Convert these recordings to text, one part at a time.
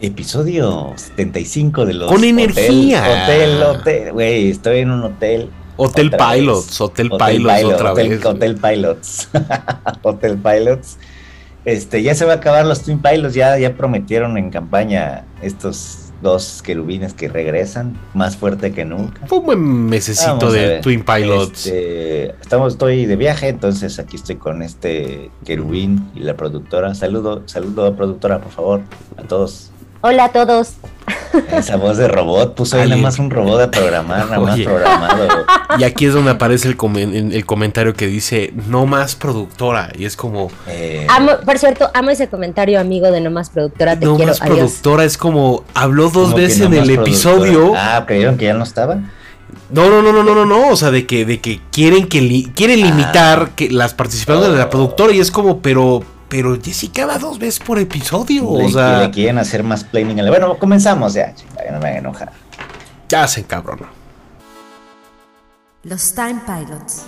Episodio 75 de los. Con energía. Hotel, hotel, güey, estoy en un hotel. Hotel Pilots, Hotel, Pilots otra vez. Hotel Pilots. hotel Pilots. Este, ya se va a acabar los Twin Pilots, ya, ya prometieron en campaña estos dos querubines que regresan, más fuerte que nunca. Fue un buen mesecito de Twin Pilots. Este, estamos, estoy de viaje, entonces aquí estoy con este querubín y la productora. Saludo, saludo productora, por favor, a todos. Hola a todos. Esa voz de robot, puso ahí nada más un robot de programar, nada más programado. Y aquí es donde aparece el, el, comentario que dice no más productora. Y es como. Eh, por cierto, amo ese comentario, amigo de no más productora. Te no más productora es como habló dos veces en el episodio. Ah, creyeron que ya no estaba. No, no, no, no, no, no, no, o sea, de que, de que quieren que quieren ah. limitar que las participaciones de la oh. productora y es como, pero, pero Jessica va dos veces por episodio. o sea. Le quieren hacer más planning. Bueno, comenzamos ya, chica, no me hagan enojar. Ya se cabrón. Los Time Pilots.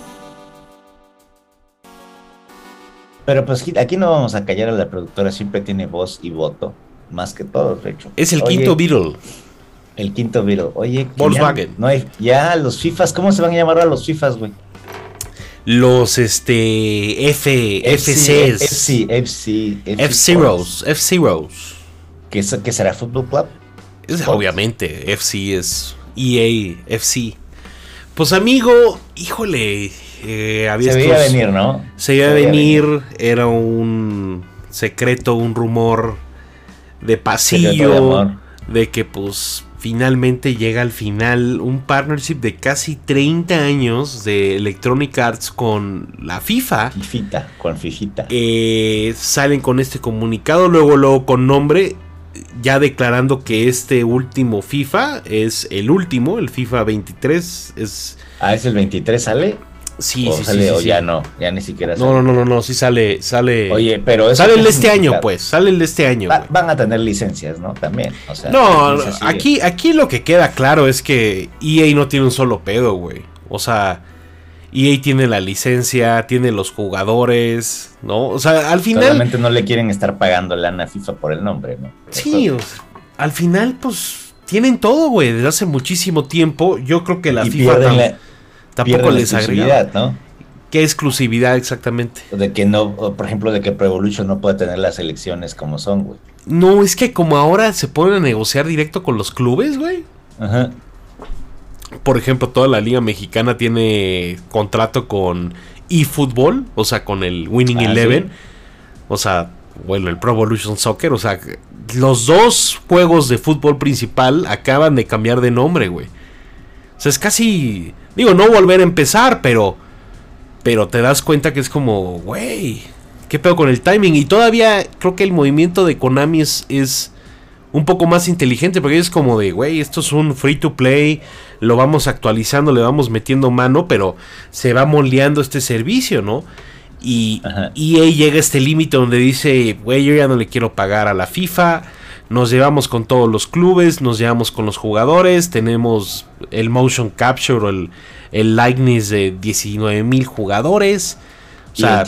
Pero pues aquí no vamos a callar a la productora, siempre tiene voz y voto, más que todos, de hecho. Es el quinto Beatle. El quinto Beatle. Oye, Volkswagen. Ya, no hay, ya los FIFAs, ¿cómo se van a llamar a los FIFAs, güey? Los este F FCs FC FC F Zeros F Zeros ¿Qué, ¿Qué será Football Club? Es, obviamente FC es EA FC pues amigo híjole eh, había se veía venir no se veía venir, era un secreto un rumor de pasillo de que pues finalmente llega al final un partnership de casi 30 años de Electronic Arts con la FIFA. Fifita, con Fifita. Eh, salen con este comunicado, luego, luego con nombre, ya declarando que este último FIFA es el último, el FIFA 23 es... Ah, es el 23, ¿sale? Sí, sí, sí, o ya no, ya ni siquiera sale. No, no, no, no, sí sale, sale. Oye, pero sale el de este año, pues, sale el de este año. van a tener licencias, ¿no? También, o sea. No, aquí, aquí lo que queda claro es que EA no tiene un solo pedo, güey. O sea, EA tiene la licencia, tiene los jugadores, ¿no? O sea, al final. Solamente no le quieren estar pagando lana a FIFA por el nombre, ¿no? sí, al final, pues, tienen todo, güey, desde hace muchísimo tiempo. Yo creo que la FIFA. Tampoco les agrega. ¿no? ¿Qué exclusividad exactamente? De que no, por ejemplo, de que Pro Evolution no puede tener las elecciones como son, güey. No, es que como ahora se ponen a negociar directo con los clubes, güey. Ajá. Por ejemplo, toda la liga mexicana tiene contrato con eFootball, o sea, con el Winning ah, Eleven. O sea, bueno, el Pro Evolution Soccer, o sea, los dos juegos de fútbol principal acaban de cambiar de nombre, güey. O sea, es casi Digo, no volver a empezar, pero. Pero te das cuenta que es como, güey, ¿qué pedo con el timing? Y todavía creo que el movimiento de Konami es, un poco más inteligente, porque es como de, güey, esto es un free to play, lo vamos actualizando, le vamos metiendo mano, pero se va moldeando este servicio, ¿no? Y, y ahí llega este límite donde dice, güey, yo ya no le quiero pagar a la FIFA, nos llevamos con todos los clubes, nos llevamos con los jugadores, tenemos el motion capture o el, el likeness de 19 mil jugadores. O sea,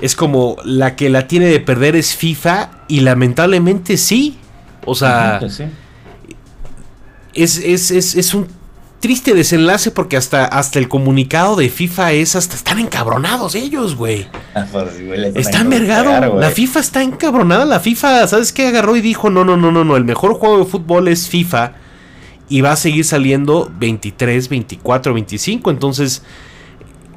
es como la que la tiene de perder es FIFA y lamentablemente sí. O sea, es, es, es, es un triste desenlace porque hasta, hasta el comunicado de FIFA es hasta están encabronados ellos, güey. Ah, están vergado. La FIFA está encabronada. La FIFA, ¿sabes qué? Agarró y dijo, no, no, no, no, no. El mejor juego de fútbol es FIFA. Y va a seguir saliendo 23, 24, 25. Entonces...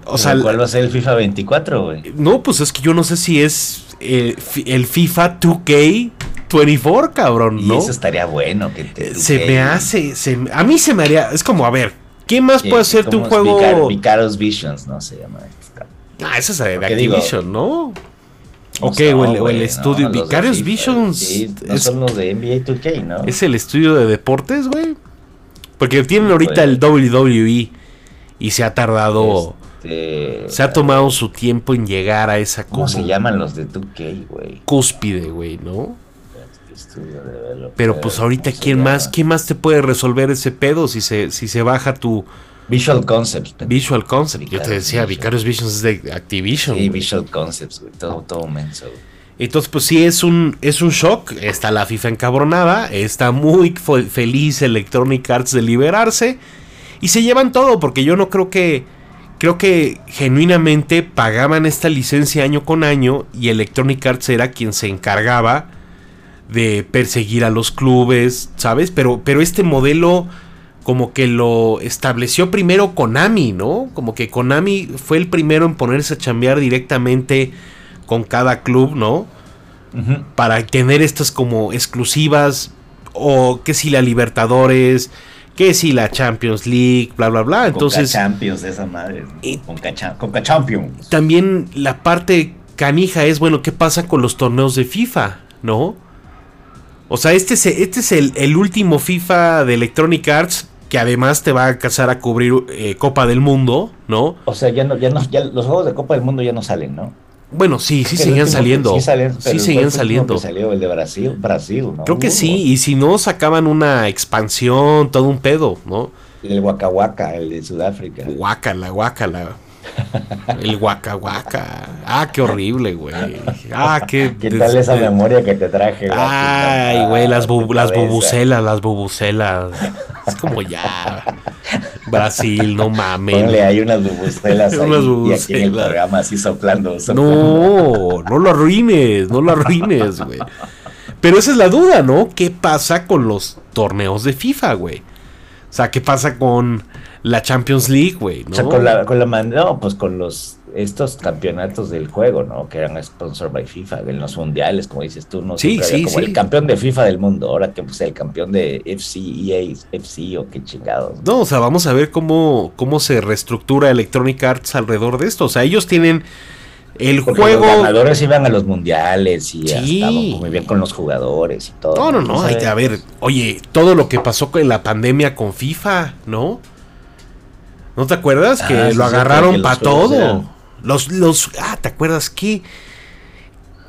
O sea, ¿Cuál va a ser el FIFA 24, güey? No, pues es que yo no sé si es el, el FIFA 2K 24, cabrón, ¿no? Y eso estaría bueno. Que te, se me hace, a mí se me haría, es como, a ver, ¿qué más puede ser tu juego? Vicaros Visions, ¿no? Se llama. Ah, esa es de Activision, ¿no? Ok, o, el, estudio Vicarious Visions. Sí, no son los de NBA 2K, ¿no? Es el estudio de deportes, güey. Porque tienen ahorita el WWE y se ha tardado. Este, se ha tomado su tiempo en llegar a esa cosa. ¿Cómo se llaman los de 2K, güey? Cúspide, güey, ¿no? Pero pues ahorita, ¿quién más, ¿quién más te puede resolver ese pedo si se, si se baja tu... Visual Concepts. Visual Concepts. Yo te decía, Vicarious Visions es de Activision. Sí, Visual Concepts, todo, todo menso. Entonces, pues sí, es un, es un shock. Está la FIFA encabronada. Está muy feliz Electronic Arts de liberarse. Y se llevan todo, porque yo no creo que. Creo que genuinamente pagaban esta licencia año con año. Y Electronic Arts era quien se encargaba de perseguir a los clubes, ¿sabes? Pero, pero este modelo como que lo estableció primero Konami, ¿no? Como que Konami fue el primero en ponerse a chambear directamente con cada club, ¿no? Para tener estas como exclusivas o que si la Libertadores, que si la Champions League, bla, bla, bla. Entonces... Champions, esa madre. Conca, Champions. También la parte canija es, bueno, ¿qué pasa con los torneos de FIFA, ¿no? O sea, este es, este es el, último FIFA de Electronic Arts que además te va a casar a cubrir eh, Copa del Mundo, ¿no? O sea, ya no, ya no, ya los juegos de Copa del Mundo ya no salen, ¿no? Bueno, sí, sí siguen saliendo. Sí, salen, sí siguen saliendo. salió el de Brasil, Brasil, ¿no? Creo que sí, y si no sacaban una expansión, todo un pedo, ¿no? El Waka Waka, el de Sudáfrica. Guácala, guácala. El Waka Waka. Ah, qué horrible, güey. Ah, qué. ¿Qué tal esa memoria que te traje? Ay, güey, las, las bubucelas, las bubucelas. Es como ya. Brasil, no mames. Ponle hay unas bubucelas ahí, y aquí en el programa así soplando, No, no lo arruines, no lo arruines, güey. Pero esa es la duda, ¿no? ¿Qué pasa con los torneos de FIFA, güey? O sea, ¿qué pasa con la Champions League, güey? ¿no? O sea, con la, con la no, pues con los estos campeonatos del juego, ¿no? Que eran sponsor by FIFA, en los mundiales, como dices tú, no sí, sí, como el campeón de FIFA del mundo, ahora que pues el campeón de FC, EA, FC o qué chingados. No, o sea, vamos a ver cómo, cómo se reestructura Electronic Arts alrededor de esto. O sea, ellos tienen el juego. Los ganadores iban a los mundiales y sí. estaban bien con los jugadores y todo. No, no, no. Hay a ver, oye, todo lo que pasó con la pandemia con FIFA, ¿no? ¿No te acuerdas? que ah, lo agarraron para todo. Los, los, ah, ¿te acuerdas qué?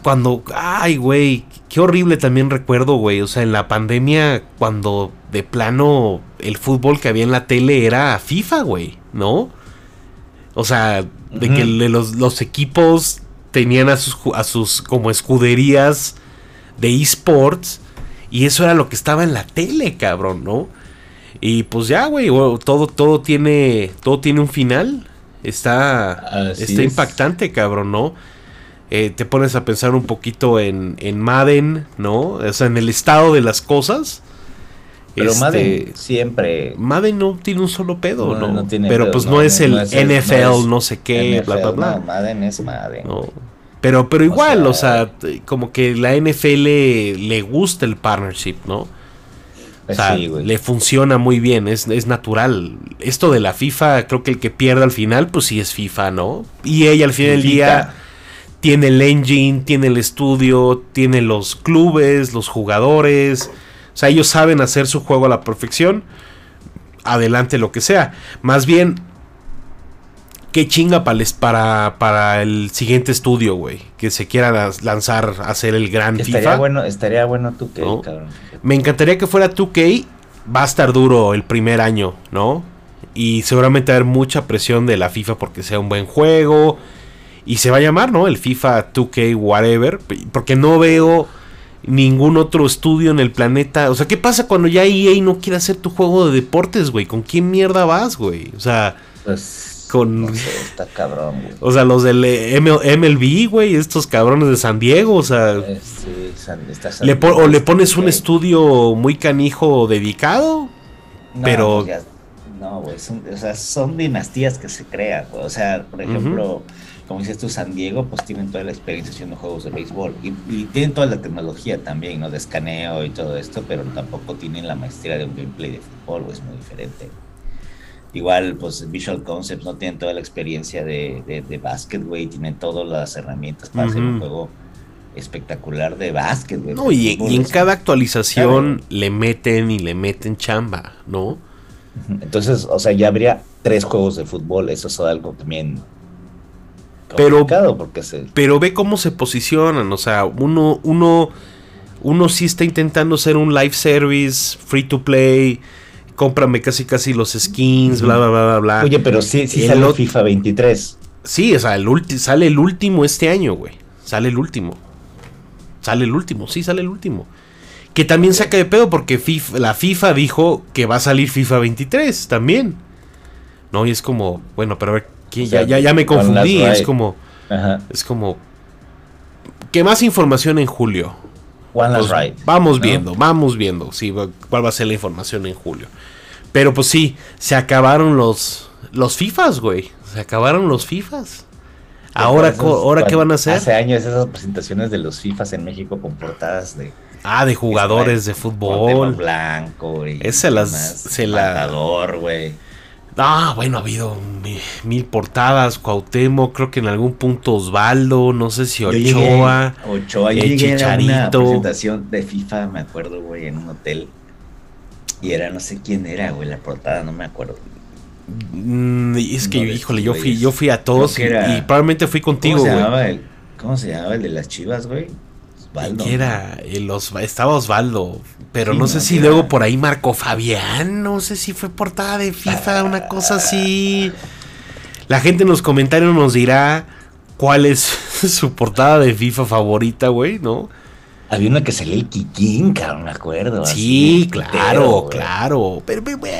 Cuando, ay, güey, qué horrible también recuerdo, güey. O sea, en la pandemia, cuando de plano el fútbol que había en la tele era FIFA, güey, ¿no? O sea, de que los, los, equipos tenían a sus, a sus como escuderías de esports. Y eso era lo que estaba en la tele, cabrón, ¿no? Y pues ya, güey, todo, todo tiene. Todo tiene un final. Está, está impactante, cabrón, ¿no? Eh, te pones a pensar un poquito en, en Madden, ¿no? O sea, en el estado de las cosas. Pero Madden este, siempre. Madden no tiene un solo pedo, ¿no? Pero pues no, es el NFL, no, sé qué, bla, bla, bla. Madden es Madden. Pero, pero igual, o sea, como que la NFL le gusta el partnership, ¿no? O sea, le funciona muy bien, es, es, natural. Esto de la FIFA, creo que el que pierde al final, pues sí es FIFA, ¿no? Y ella al final del día tiene el engine, tiene el estudio, tiene los clubes, los jugadores. O sea, ellos saben hacer su juego a la perfección. Adelante lo que sea. Más bien, qué chinga para, para el siguiente estudio, güey. Que se quiera lanzar a hacer el gran estaría FIFA. Bueno, estaría bueno 2K, cabrón. Me encantaría que fuera 2K. Va a estar duro el primer año, ¿no? Y seguramente va a haber mucha presión de la FIFA porque sea un buen juego. Y se va a llamar, ¿no? El FIFA 2K whatever. Porque no veo ningún otro estudio en el planeta. O sea, ¿qué pasa cuando ya EA no quiere hacer tu juego de deportes, güey? ¿Con quién mierda vas, güey? O sea... Pues con. está cabrón, O sea, los del eh, MLB, güey, estos cabrones de San Diego, o sea. Eh, sí, está le o le pones un estudio muy canijo dedicado, pero. Pues no, güey, son, o sea, son dinastías que se crean, O sea, por ejemplo. como dices tú, San Diego, pues tienen toda la experiencia haciendo juegos de béisbol y, y, tienen toda la tecnología también, ¿no? De escaneo y todo esto, pero tampoco tienen la maestría de un gameplay de fútbol, güey, es muy diferente. Igual, pues Visual Concepts no tienen toda la experiencia de, de, de básquet, güey, tienen todas las herramientas para hacer un juego espectacular de básquet, güey. No, y, en cada actualización le meten y le meten chamba, ¿no? Entonces, o sea, ya habría tres juegos de fútbol, eso es algo también pero, porque se... pero ve cómo se posicionan, o sea, uno, uno, uno sí está intentando ser un live service, free to play, cómprame casi casi los skins, bla, bla, bla, bla, bla. Oye, pero sí, sí sale FIFA 23. Sí, o sea, el sale el último este año, güey. Sale el último. Sale el último, sí, sale el último. Que también saca de pedo porque la FIFA dijo que va a salir FIFA 23 también. ¿No? Y es como, bueno, pero a ver, ya, ya, me confundí. Es como, es como, que más información en julio. Pues, vamos viendo, vamos viendo, sí, cuál va a ser la información en julio. Pero pues sí, se acabaron los, los FIFAs, güey. Se acabaron los FIFas. Ahora, ahora ¿qué van a hacer? Hace años esas presentaciones de los FIFAs en México con portadas de... Ah, de jugadores de fútbol. Blanco y... Ese las... Se la... güey. Ah, bueno, ha habido mil, portadas, Cuauhtémoc, creo que en algún punto Osvaldo, no sé si Ochoa. Ochoa, yo Chicharito. una presentación de FIFA, me acuerdo, güey, en un hotel. Y era, no sé quién era, güey, la portada, no me acuerdo. Mm, y es que, híjole, yo fui, yo fui a todos y, probablemente fui contigo, güey. ¿Cómo se llamaba el de las chivas, güey? Osvaldo. era? El estaba Osvaldo. Pero no sé si luego por ahí Marco Fabián. No sé si fue portada de FIFA, una cosa así. La gente en los comentarios nos dirá cuál es su portada de FIFA favorita, güey, ¿no? Había una que salía el Kikín, cabrón, me acuerdo. Sí, claro, claro. Pero, güey,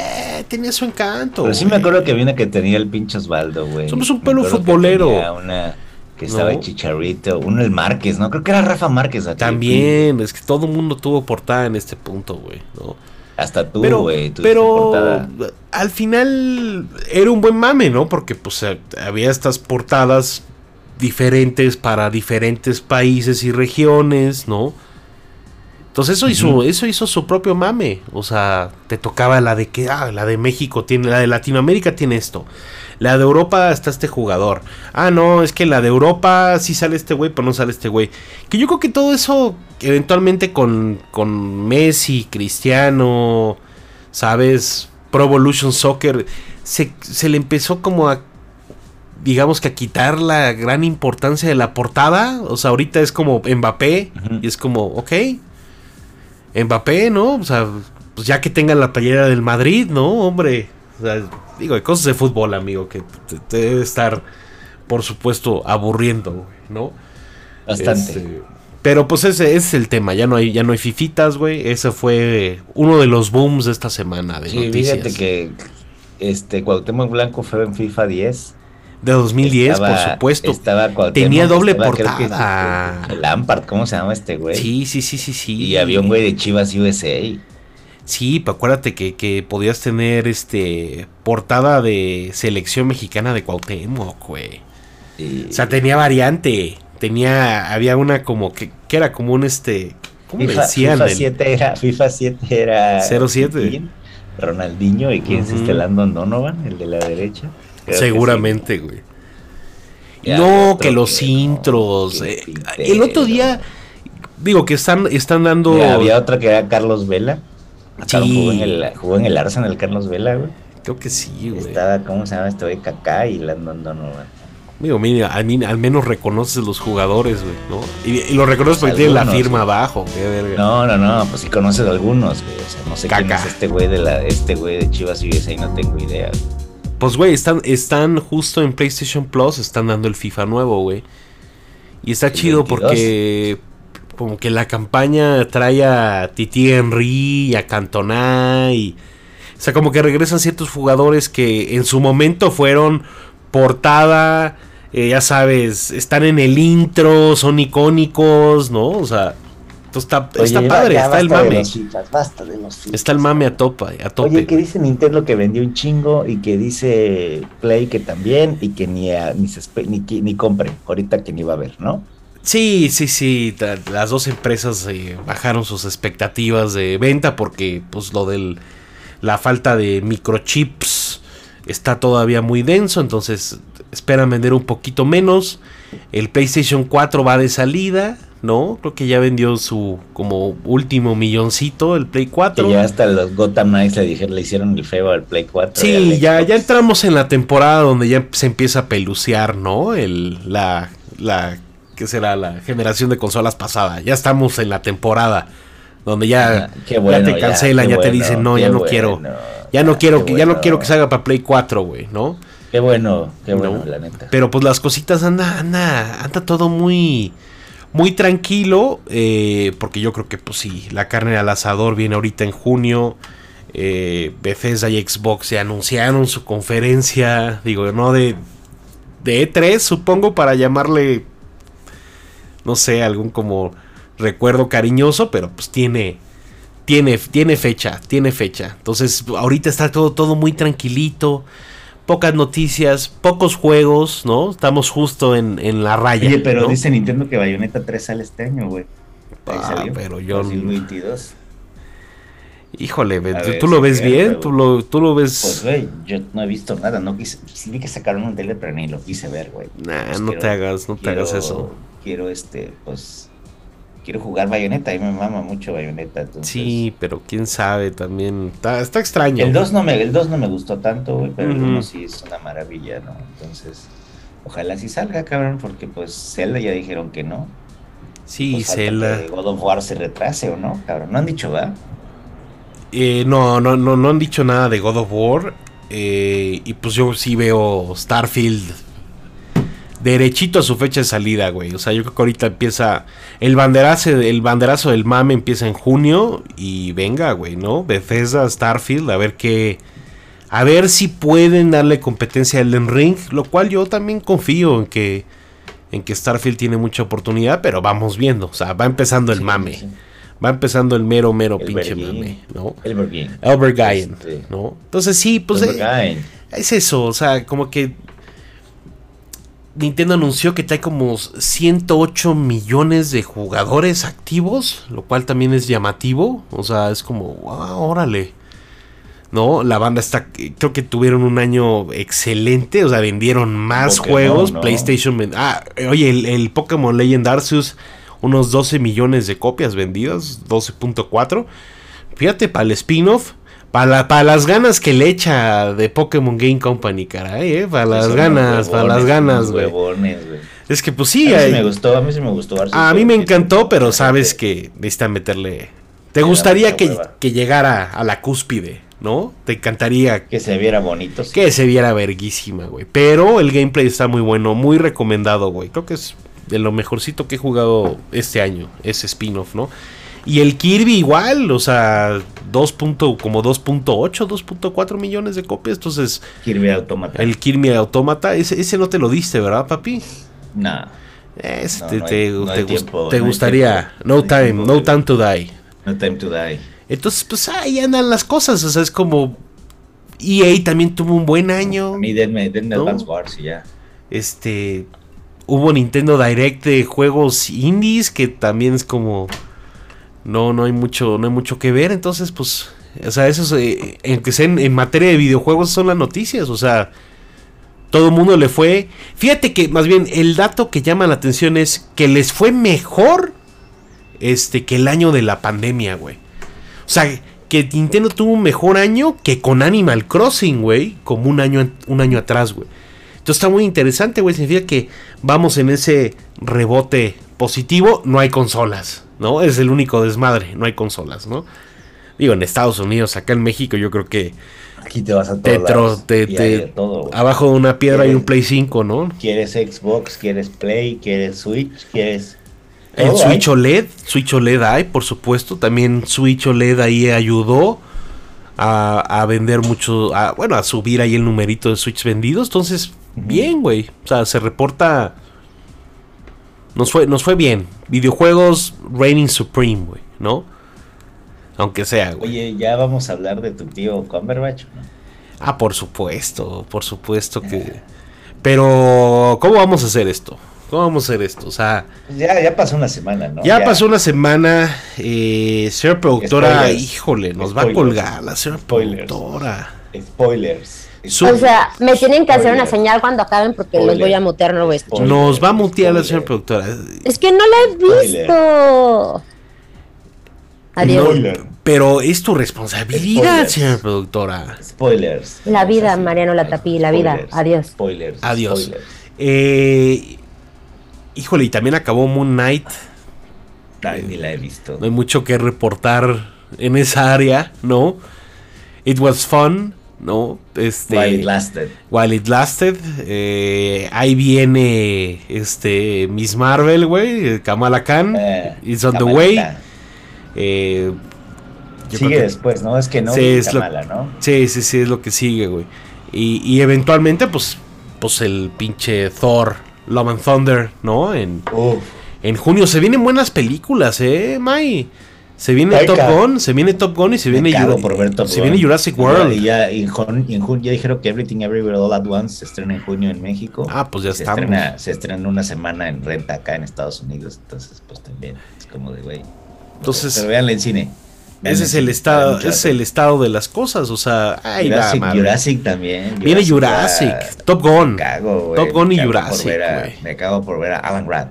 tenía su encanto. Pero sí me acuerdo que había una que tenía el pinche Osvaldo, güey. Somos un pueblo futbolero. una que estaba el Chicharito, uno el Márquez, ¿no? Creo que era Rafa Márquez. También, es que todo el mundo tuvo portada en este punto, güey, ¿no? Hasta tú, güey. Pero, pero al final era un buen mame, ¿no? Porque pues había estas portadas diferentes para diferentes países y regiones, ¿no? Entonces eso hizo, eso hizo su propio mame. O sea, te tocaba la de que, ah, la de México tiene, la de Latinoamérica tiene esto. La de Europa está este jugador. Ah, no, es que la de Europa sí sale este güey, pero no sale este güey. Que yo creo que todo eso, eventualmente con, con Messi, Cristiano, ¿sabes? Pro Evolution Soccer, se, se le empezó como a digamos que a quitar la gran importancia de la portada. O sea, ahorita es como Mbappé y es como, ok, Mbappé, ¿no? O sea, pues ya que tenga la playera del Madrid, ¿no? Hombre, o sea, digo, hay cosas de fútbol, amigo, que te, debe estar, por supuesto, aburriendo, ¿no? Bastante. Este, pero pues ese, es el tema, ya no hay, ya no hay fifitas, güey. Ese fue uno de los booms de esta semana de sí, Fíjate que este Cuauhtémoc Blanco fue en FIFA 10 de 2010, por supuesto. Tenía doble portada. Lampard, ¿cómo se llama este güey? Sí, sí, sí, sí, sí. Y había un güey de Chivas USA. Sí, pero acuérdate que, podías tener este portada de selección mexicana de Cuauhtémoc, güey. O sea, tenía variante. Tenía, había una como que, que era como un este. ¿Cómo FIFA, decían? FIFA 7 era, FIFA 7 era 07. Ronaldinho y quién es este Landon Donovan, el de la derecha. Seguramente, güey. no, que los intros. Eh, el otro día, digo que están, están dando. había otra que era Carlos Vela. Sí. Jugó en, el, jugó en el Arsenal Carlos Vela, güey. Creo que sí, güey. Estaba, ¿cómo se llama este güey? Kaká y Landon Donovan. Digo, mira, al, menos reconoces los jugadores, güey, ¿no? Y, lo reconoces porque tiene la firma abajo, No, no, no, pues sí conoces algunos, güey. O sea, no sé quién es este güey de la, este güey de Chivas y ahí no tengo idea. Pues, güey, están, están justo en PlayStation Plus, están dando el FIFA nuevo, güey. Y está chido porque como que la campaña trae a Titi Henry y a Cantona y... O sea, como que regresan ciertos jugadores que en su momento fueron portada, eh, ya sabes, están en el intro, son icónicos, ¿no? O sea, está, padre, está el mame. está el mame a tope, a tope. Oye, que dice Nintendo que vendió un chingo y que dice Play que también y que ni, ni, ni, compren, ahorita que ni va a haber, ¿no? Sí, sí, sí, las dos empresas eh, bajaron sus expectativas de venta porque pues lo del la falta de microchips está todavía muy denso, entonces esperan vender un poquito menos. El PlayStation 4 va de salida, ¿no? Creo que ya vendió su como último milloncito el Play 4. Y ya hasta los Gotham Knights le dijeron, le hicieron el feo al Play 4. Sí, ya, ya entramos en la temporada donde ya se empieza a pelucear, ¿no? El, la, la, ¿qué será? La generación de consolas pasada. Ya estamos en la temporada donde ya, ya te cancelan, ya, te dicen, no, ya no quiero. Ya no quiero que, ya no quiero que salga para Play 4, güey, ¿no? Qué bueno, qué bueno, la neta. Pero pues las cositas anda, anda, anda todo muy muy tranquilo, eh, porque yo creo que, pues sí, la carne al asador viene ahorita en junio. Eh, Bethesda y Xbox se anunciaron su conferencia, digo, no de, de E3, supongo, para llamarle, no sé, algún como recuerdo cariñoso, pero pues tiene, tiene, tiene fecha, tiene fecha. Entonces, ahorita está todo, todo muy tranquilito pocas noticias, pocos juegos, ¿no? Estamos justo en, en la raya. Oye, pero dice Nintendo que Bayonetta 3 sale este año, güey. Ah, pero yo. 2022. Híjole, ¿tú, lo ves bien? ¿Tú lo, ¿Tú lo ves? Pues, güey, yo no he visto nada. No quise, sí vi que sacaron un tele, pero ni lo quise ver, güey. Nah, pues no te hagas, no te hagas eso. Quiero, este, pues, quiero jugar Bayonetta, a mí me mama mucho Bayonetta. Sí, pero quién sabe también. Está, está extraño. El 2 no me, el 2 no me gustó tanto, güey, pero el 1 sí es una maravilla, ¿no? Entonces, ojalá sí salga, cabrón, porque pues Zelda ya dijeron que no. Sí, pues Zelda. Que God of War se retrase o no, cabrón. No han dicho, ¿verdad? Eh, no, no, no, no han dicho nada de God of War. Eh, y pues yo sí veo Starfield derechito a su fecha de salida, güey. O sea, yo creo que ahorita empieza el banderazo, el banderazo del mame empieza en junio y venga, güey, ¿no? Bethesda, Starfield, a ver qué a ver si pueden darle competencia al Elden Ring, lo cual yo también confío en que en que Starfield tiene mucha oportunidad, pero vamos viendo, o sea, va empezando el mame. Va empezando el mero, mero pinche mame, ¿no? Albert este, ¿no? Entonces sí, pues eh, es eso, o sea, como que Nintendo anunció que trae como 108 millones de jugadores activos, lo cual también es llamativo. O sea, es como, wow, órale. ¿No? La banda está, creo que tuvieron un año excelente, o sea, vendieron más juegos. PlayStation, ah, oye, el, Pokémon Legend Arceus, unos 12 millones de copias vendidas, 12.4. Fíjate, para el spin-off, para, las ganas que le echa de Pokémon Game Company, caray, ¿eh? Para las ganas, para las ganas, güey. Es que pues sí. A mí me gustó, a mí sí me gustó. A mí me encantó, pero sabes que necesita meterle... ¿Te gustaría que, que, llegara a la cúspide, no? Te encantaría... Que se viera bonito. Que se viera verguísima, güey. Pero el gameplay está muy bueno, muy recomendado, güey. Creo que es de lo mejorcito que he jugado este año, ese spin-off, ¿no? Y el Kirby igual, o sea, 2. como 2.8, 2.4 millones de copias. Entonces, Kirby Automata. El Kirby Automata, ese, ese no te lo diste, ¿verdad, papi? Nah. Este, te, te, gustaría. No, time, no time to die. No time to die. Entonces, pues ahí andan las cosas. O sea, es como. EA también tuvo un buen año. A mí denme, denme Advance Wars y ya. Este. Hubo Nintendo Direct de juegos indies que también es como no, no hay mucho, no hay mucho que ver. Entonces, pues, o sea, eso es, eh, en que sea en, materia de videojuegos son las noticias. O sea, todo el mundo le fue. Fíjate que más bien el dato que llama la atención es que les fue mejor este que el año de la pandemia, güey. O sea, que Nintendo tuvo un mejor año que con Animal Crossing, güey, como un año, un año atrás, güey. Entonces está muy interesante, güey. Significa que vamos en ese rebote positivo. No hay consolas. ¿No? Es el único desmadre, no hay consolas, ¿no? Digo, en Estados Unidos, acá en México, yo creo que. Aquí te vas a todos te, Abajo de una piedra hay un Play 5, ¿no? ¿Quieres Xbox? ¿Quieres Play? ¿Quieres Switch? ¿Quieres.? El Switch OLED, Switch OLED hay, por supuesto. También Switch OLED ahí ayudó a, vender mucho, bueno, a subir ahí el numerito de Switch vendidos. Entonces, bien, güey. O sea, se reporta nos fue, nos fue bien. Videojuegos reigning supreme, güey, ¿no? Aunque sea, güey. Oye, ya vamos a hablar de tu tío Cumberbatch, ¿no? Ah, por supuesto, por supuesto que... Pero, ¿cómo vamos a hacer esto? ¿Cómo vamos a hacer esto? O sea... Ya, ya pasó una semana, ¿no? Ya, pasó una semana. Eh, señora productora, híjole, nos va a colgar la señora productora. Spoilers. O sea, me tienen que hacer una señal cuando acaben porque los voy a mutear, no voy a escuchar. Nos va a mutear la señora productora. Es que no la he visto. Adiós. pero es tu responsabilidad, señora productora. Spoilers. La vida, Mariano Latapí, la vida. Adiós. Spoilers. Adiós. Eh, híjole, y también acabó Moon Knight. Ni la he visto. No hay mucho que reportar en esa área, ¿no? It was fun ¿no? Este, While It Lasted. While It Lasted. Eh, ahí viene este Miss Marvel, güey, Kamala Khan. Eh, It's on the way. Eh, sigue después, ¿no? Es que no sí, Kamala, ¿no? Sí, sí, sí, es lo que sigue, güey. Y, y, eventualmente, pues, pues el pinche Thor, Love and Thunder, ¿no? En, en junio se vienen buenas películas, ¿eh, Mai? Se viene Top Gun, se viene Top Gun y se viene, se viene Jurassic World. Y ya, en junio, ya dijeron que Everything Everywhere All at Once se estrena en junio en México. Ah, pues ya se estamos. Estrena, se estrena una semana en renta acá en Estados Unidos. Entonces, pues también es como de güey. Entonces, pero véanla en cine. ese es el estado, ese es el estado de las cosas, o sea, ay, Jurassic, Jurassic también. Viene Jurassic, Top Gun, Top Gun y Jurassic. me acabo por ver a Alan Grant.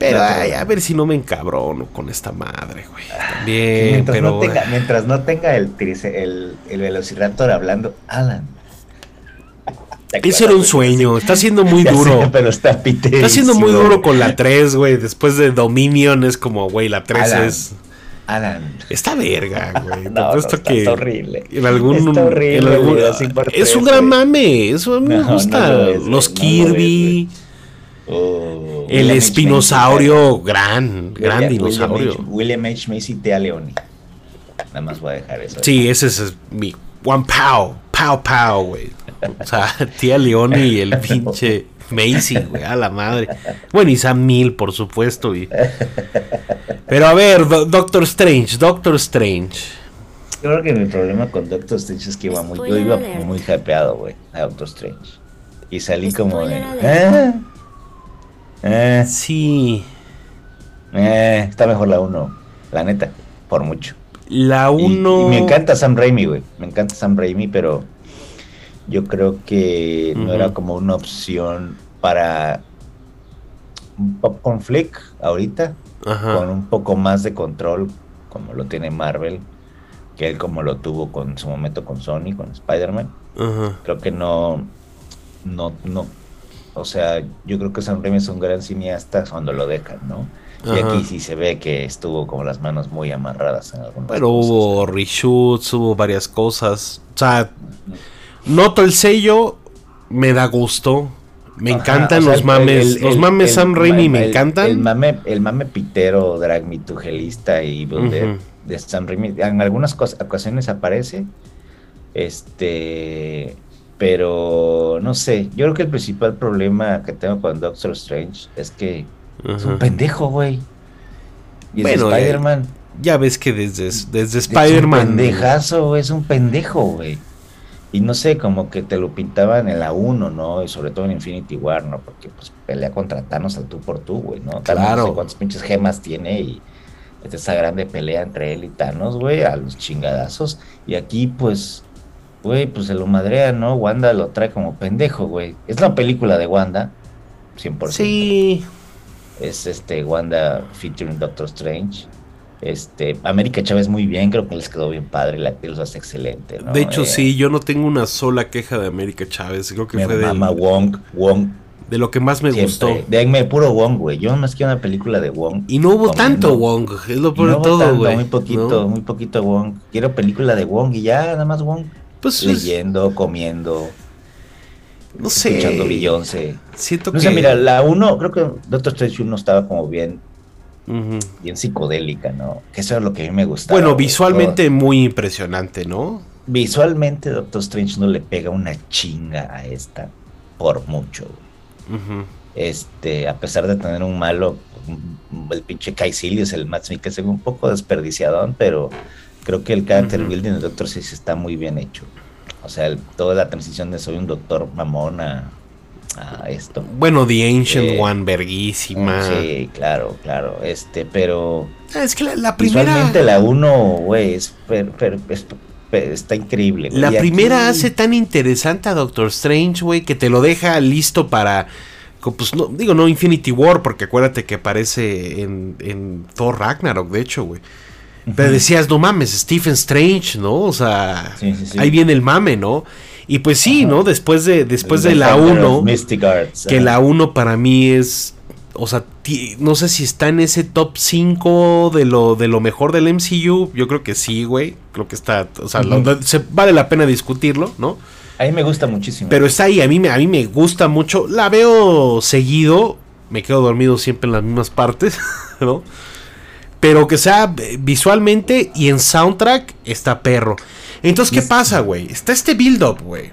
Pero a ver si no me encabrono con esta madre, güey. También, mientras pero. No tenga, mientras no tenga el, el, el Velociraptor hablando, Alan. Ese era un sueño, está siendo muy duro. pero está Está siendo muy duro con la 3, güey. Después de Dominion es como, güey, la 3 es. Alan. Está verga, güey. no, está, que horrible. En algún, está horrible. En algún, es un gran mame. Eso a mí me gusta. Los Kirby. Oh, el espinosaurio, gran, gran dinosaurio. William H. Macy, Tea Leoni. Nada más voy a dejar eso. Sí, ese es mi One Pow, Pow Pow, güey. O sea, tía Leoni y el pinche Macy, güey, a la madre. Bueno, y Sam Neill, por supuesto. Pero a ver, Doctor Strange, Doctor Strange. Yo creo que mi problema con Doctor Strange es que iba muy, yo iba muy hypeado, güey, a Doctor Strange. Y salí como de... ¿eh? Eh, sí. Eh, está mejor la 1, la neta, por mucho. La 1. me encanta Sam Raimi, güey. Me encanta Sam Raimi, pero yo creo que no era como una opción para un popcorn flick ahorita, con un poco más de control, como lo tiene Marvel, que él como lo tuvo con su momento con Sony, con Spider-Man. Creo que no, no, no o sea, yo creo que Sam Raimi es un gran cineasta cuando lo dejan, ¿no? Y aquí sí se ve que estuvo como las manos muy amarradas en algunas Pero hubo reshoots, hubo varias cosas. O sea, noto el sello, me da gusto. Me encantan los mames. los mames Sam Raimi me encantan. El mame, el mame pitero, drag me y de, de Sam Raimi. En algunas ocasiones aparece. Este pero no sé, yo creo que el principal problema que tengo con Doctor Strange es que es un pendejo, güey. Y bueno, Spider-Man. Ya, ves que desde, desde Spider-Man. Es un pendejazo, es un pendejo, güey. Y no sé, como que te lo pintaban en la 1, ¿no? Y sobre todo en Infinity War, ¿no? Porque pues pelea contra Thanos al tú por tú, güey, ¿no? Claro. No sé cuántas pinches gemas tiene y esta grande pelea entre él y Thanos, güey, a los chingadazos. Y aquí, pues, güey, pues se lo madrea, ¿no? Wanda lo trae como pendejo, güey. Es la película de Wanda, 100%. Sí. Es este Wanda featuring Doctor Strange. Este, América Chávez muy bien, creo que les quedó bien padre, la actriz lo hace excelente, ¿no? De hecho, sí, yo no tengo una sola queja de América Chávez, creo que fue de... Mama Wong, Wong. De lo que más me gustó. De puro Wong, güey. Yo más quiero una película de Wong. Y no hubo tanto Wong, es lo peor de todo, güey. Muy poquito, muy poquito Wong. Quiero película de Wong y ya, nada más Wong. Pues, leyendo, comiendo. No sé. Escuchando Beyoncé. Siento no que. sé, mira, la 1, creo que Doctor Strange 1 estaba como bien. Bien psicodélica, ¿no? Que eso es lo que a mí me gustaba. Bueno, visualmente muy impresionante, ¿no? Visualmente, Doctor Strange no le pega una chinga a esta. Por mucho. Este, a pesar de tener un malo, el pinche es el Matt es un poco desperdiciadón, pero Creo que el character building del Doctor Seuss está muy bien hecho. O sea, toda la transición de soy un doctor mamón a, esto. Bueno, The Ancient eh, One, verguísima. Sí, claro, claro. Este, pero. Ah, es que la, primera. Visualmente la 1, güey, es, está increíble. La primera hace tan interesante a Doctor Strange, güey, que te lo deja listo para. Pues no, digo, no Infinity War, porque acuérdate que aparece en, en Thor Ragnarok, de hecho, güey. Pero decías, no mames, Stephen Strange, ¿no? O sea, ahí viene el mame, ¿no? Y pues sí, ¿no? Después de, después de la 1, que la 1 para mí es o sea, no sé si está en ese top 5 de lo, de lo mejor del MCU. Yo creo que sí, güey. Creo que está, o sea, se, vale la pena discutirlo, ¿no? A mí me gusta muchísimo. Pero está ahí, a mí, a mí me gusta mucho. La veo seguido. Me quedo dormido siempre en las mismas partes, ¿no? Pero que sea visualmente y en soundtrack está perro. Entonces, ¿qué pasa, güey? Está este build-up, güey.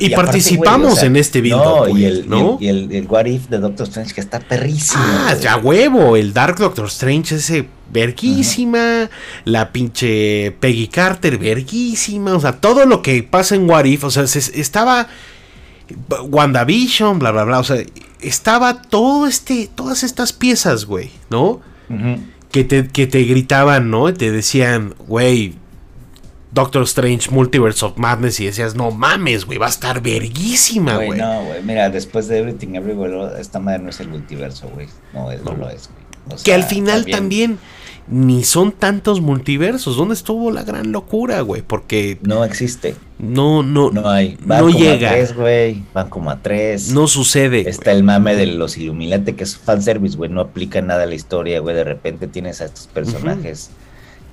Y, participamos en este build-up. No, y, el, ¿no? y, el, What If de Doctor Strange, que está perrísimo. Ah, ya huevo. El Dark Doctor Strange, ese verguísima. La pinche Peggy Carter, verguísima. O sea, todo lo que pasa en What If, o sea, estaba. WandaVision, bla, bla, bla. O sea, estaba todo este, todas estas piezas, güey, ¿no? Que, te, que te gritaban, ¿no? Te decían, güey, Doctor Strange Multiverse of Madness y decías, no mames, güey, va a estar verguísima, güey. No, güey, mira, después de Everything Everywhere, esta madre no es el multiverso, güey. No, no, lo es, güey. que al final también ni son tantos multiversos. ¿Dónde estuvo la gran locura, güey? Porque. No existe. No, no. No hay. Van no como llega. A tres, güey. Van como a tres. No sucede. Está el mame de los Illuminati, que es fanservice, güey. No aplica nada a la historia, güey. De repente tienes a estos personajes.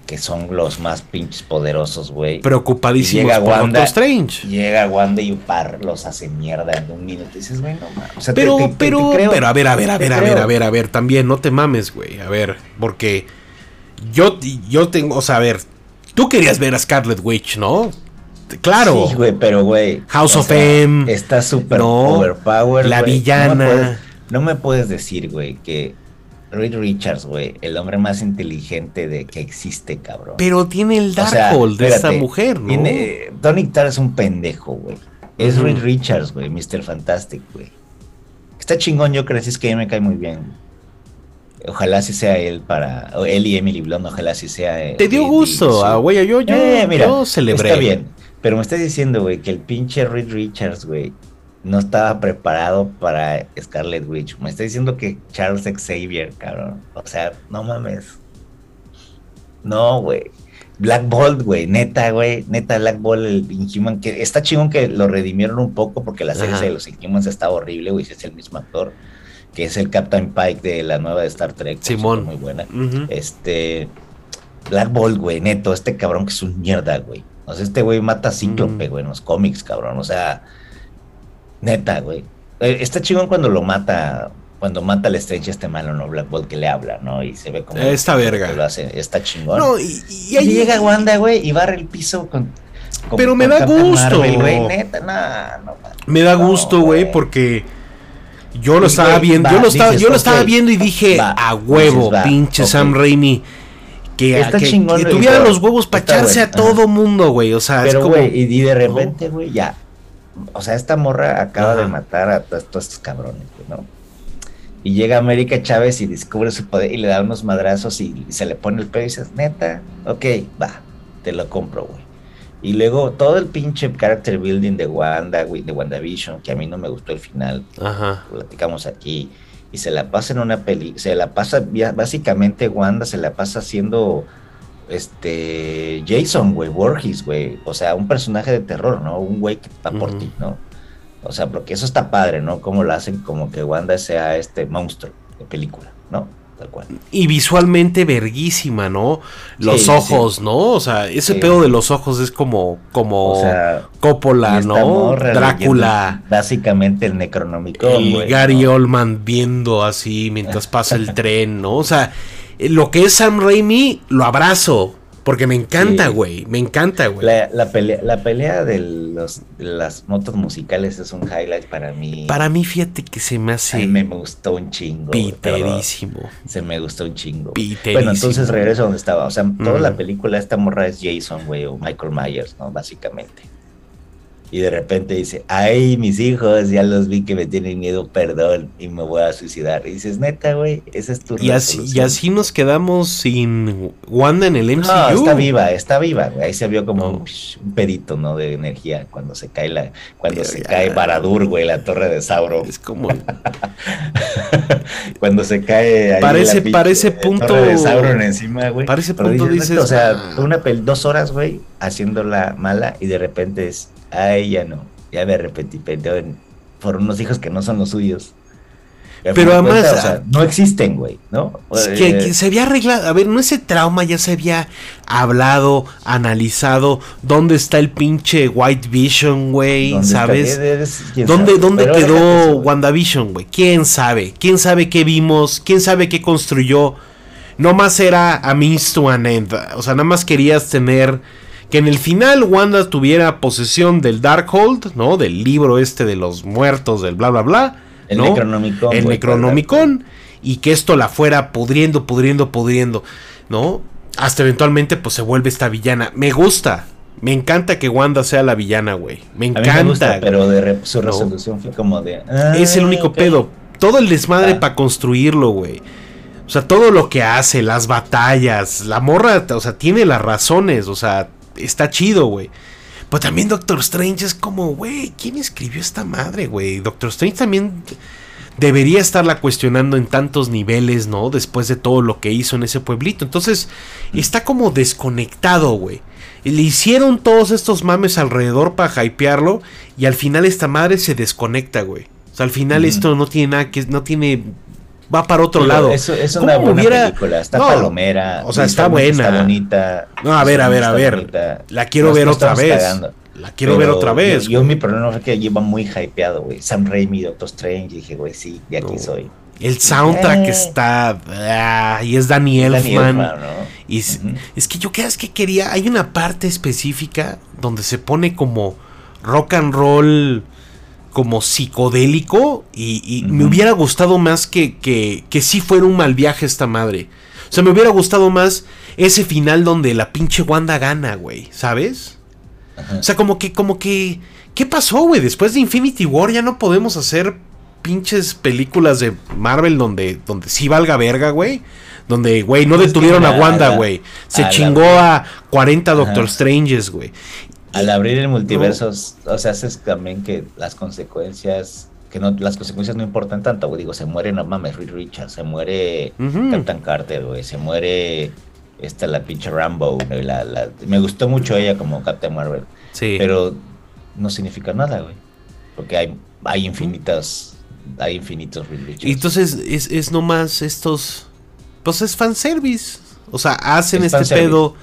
Que son los más pinches poderosos, güey. Preocupadísimos llega por Wanda, Strange. Llega Wanda y Upar los hace mierda en un minuto. Y dices, güey, no mames. O sea, pero, pero, pero, a ver, a ver, a ver, a ver, a ver, a ver, también, no te mames, güey. A ver, porque yo, yo tengo, o sea, a ver, tú querías ver a Scarlet Witch, ¿no? Claro. Sí, güey, pero güey. House of M. Está súper overpowered. La villana. No me, puedes, decir, güey, que Reed Richards, güey, el hombre más inteligente de que existe, cabrón. Pero tiene el Darkhold de esa mujer, ¿no? Tiene, Tony Stark es un pendejo, güey. Es Reed Richards, güey, Mr. Fantastic, güey. Está chingón, yo creo, es que a mí me cae muy bien. Ojalá sí sea él para. Él y Emily Blunt, ojalá sí sea. Eh, Te dio gusto, ah, güey. Yo, yo, eh, mira, yo celebré. Está bien. Pero me estás diciendo, güey, que el pinche Reed Richards, güey, no estaba preparado para Scarlet Witch. Me está diciendo que Charles Xavier, cabrón. O sea, no mames. No, güey. Black Bolt, güey, neta, güey, neta Black Bolt, el Inhuman, que está chingón que lo redimieron un poco porque la serie de los Inhumans estaba horrible, güey, es el mismo actor que es el Captain Pike de la nueva de Star Trek. Simón. Muy buena. Este. Black Bolt, güey, neto, este cabrón que es un mierda, güey. O sea, este güey mata a Cíclope, güey, en los cómics, cabrón. O sea, neta, güey. Eh, está chingón cuando lo mata, cuando mata al Strange este malo, ¿no? Black Bolt que le habla, ¿no? Y se ve como... Esta verga. Lo hace, está chingón. No, y, ahí llega Wanda, güey, y barre el piso con... Pero me da gusto. güey, neta, no, no, Me da gusto, güey, porque yo lo estaba viendo, yo lo estaba, yo lo estaba viendo y dije, a huevo, pinche Sam Raimi. Que, tuviera los huevos para echarse a todo mundo, güey. O sea, es como. y, de repente, güey, ya. O sea, esta morra acaba de matar a todos, estos cabrones, güey, ¿no? Y llega América Chávez y descubre su poder y le da unos madrazos y, y se le pone el pelo y dices, neta, ok, va, te lo compro, güey. Y luego todo el pinche character building de Wanda, de WandaVision, que a mí no me gustó el final, Ajá. platicamos aquí, y se la pasa en una peli, se la pasa, básicamente Wanda se la pasa haciendo este Jason, güey, Borges, güey, o sea, un personaje de terror, ¿no? Un güey que está por ti, ¿no? O sea, porque eso está padre, ¿no? Como lo hacen como que Wanda sea este monstruo de película, ¿no? Y visualmente verguísima, ¿no? Los ojos, ¿no? O sea, ese pedo de los ojos es como, como Coppola, ¿no? Drácula. Básicamente el Necronomicon. Y Gary Oldman viendo así mientras pasa el tren, ¿no? O sea, lo que es Sam Raimi, lo abrazo. Porque me encanta, güey. Me encanta, güey. La, pelea, la pelea de, los, las notas musicales es un highlight para mí. Para mí, fíjate que se me hace. Me gustó un chingo. Piterísimo. Se me gustó un chingo. Bueno, entonces regreso a donde estaba. O sea, toda la película, esta morra es Jason, güey, o Michael Myers, ¿no? Básicamente y de repente dice, ay, mis hijos, ya los vi que me tienen miedo, perdón, y me voy a suicidar. Y dices, neta, güey, esa es tu y así, y así nos quedamos sin Wanda en el MCU. No, está viva, está viva, güey. Ahí se vio como un, pedito, ¿no? De energía cuando se cae la, cuando se cae Baradur, güey, la torre de Sauron. Es como... cuando se cae... parece, parece punto... Torre de Sauron encima, güey. Parece punto, dices... O sea, ah". una dos horas, güey, haciendo la mala y de repente es ay, ya no, ya me arrepentí, perdón, por unos hijos que no son los suyos. Pero además. No existen, güey, ¿no? que, eh, se había arreglado. A ver, no ese trauma ya se había hablado, analizado. ¿Dónde está el pinche White Vision, güey? ¿Sabes? ¿Dónde, ¿dónde quedó WandaVision, güey? ¿Quién sabe? ¿Quién sabe qué vimos? ¿Quién sabe qué construyó? No más era a means to an end. O sea, nada más querías tener que en el final Wanda tuviera posesión del Darkhold, ¿no? Del libro este de los muertos, del bla bla bla. El Necronomicon. El Necronomicon. Y que esto la fuera pudriendo, pudriendo, pudriendo, ¿no? Hasta eventualmente pues se vuelve esta villana. Me gusta. Me encanta que Wanda sea la villana, güey. Me encanta. pero de su resolución fue como de... es el ah, único pedo. Todo el desmadre ah. para construirlo, güey. O sea, todo lo que hace, las batallas, la morra, o sea, tiene las razones, o sea, está chido, güey. Pero también Doctor Strange es como, güey, ¿quién escribió esta madre, güey? Doctor Strange también debería estarla cuestionando en tantos niveles, ¿no? Después de todo lo que hizo en ese pueblito. Entonces, está como desconectado, güey. Le hicieron todos estos mames alrededor para hypearlo y al final esta madre se desconecta, güey. O sea, al final esto no tiene nada que no tiene va para otro lado. Es, es una buena película, está palomera. O sea, está buena. Está bonita. No, a ver, a ver, a ver. La quiero ver otra vez. La quiero ver otra vez. Yo, mi problema fue que lleva muy hypeado, güey. Sam Raimi, Doctor Strange, y dije, güey, sí, de aquí soy. El soundtrack eh. está. Ah, y es Daniel Elfman. y es, que yo es que quería. Hay una parte específica donde se pone como rock and roll como psicodélico y, me hubiera gustado más que, que, que sí fuera un mal viaje esta madre. O sea, me hubiera gustado más ese final donde la pinche Wanda gana, güey, ¿sabes? O sea, como que, como que, ¿qué pasó, güey? Después de Infinity War ya no podemos hacer pinches películas de Marvel donde, donde sí valga verga, güey. Donde, güey, no detuvieron a Wanda, güey. Se chingó a 40 Doctor Stranges, güey. Al abrir el multiverso, o sea, haces también que las consecuencias, que no, las consecuencias no importan tanto, güey. Digo, se muere, no mames, Reed Richards, se muere Captain Carter, güey, se muere esta la pinche Rambo, la, me gustó mucho ella como Captain Marvel. Sí. Pero no significa nada, güey. Porque hay, hay infinitas, hay infinitos Reed Richards. Y entonces es, es nomás estos, pues es fanservice. O sea, hacen este pedo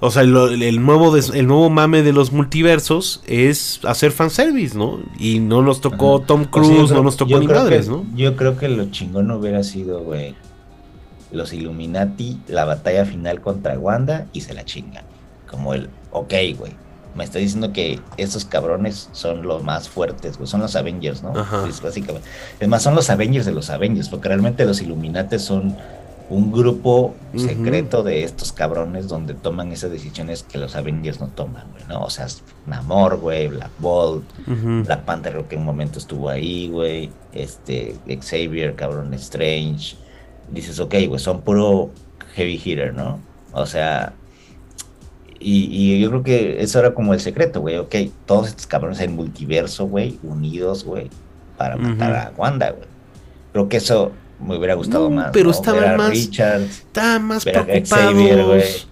o sea, el, nuevo el nuevo mame de los multiversos es hacer fanservice, ¿no? Y no nos tocó Tom Cruise, no nos tocó ni madres, ¿no? Yo creo que lo chingón hubiera sido, güey, los Illuminati, la batalla final contra Wanda y se la chingan. Como el, ok, güey, me está diciendo que esos cabrones son los más fuertes, güey, son los Avengers, ¿no? Es básicamente. Es más, son los Avengers de los Avengers, porque realmente los Illuminati son un grupo secreto de estos cabrones donde toman esas decisiones que los Avengers no toman, güey, ¿no? O sea, Namor, güey, Black Bolt, Black Panther que en un momento estuvo ahí, güey, este, Xavier, cabrón, Strange. Dices, ok, güey, son puro heavy hitter, ¿no? O sea, y, yo creo que eso era como el secreto, güey, ok, todos estos cabrones en multiverso, güey, unidos, güey, para matar a Wanda, güey. Creo que eso me hubiera gustado más. Pero estaban más. estaban más preocupados.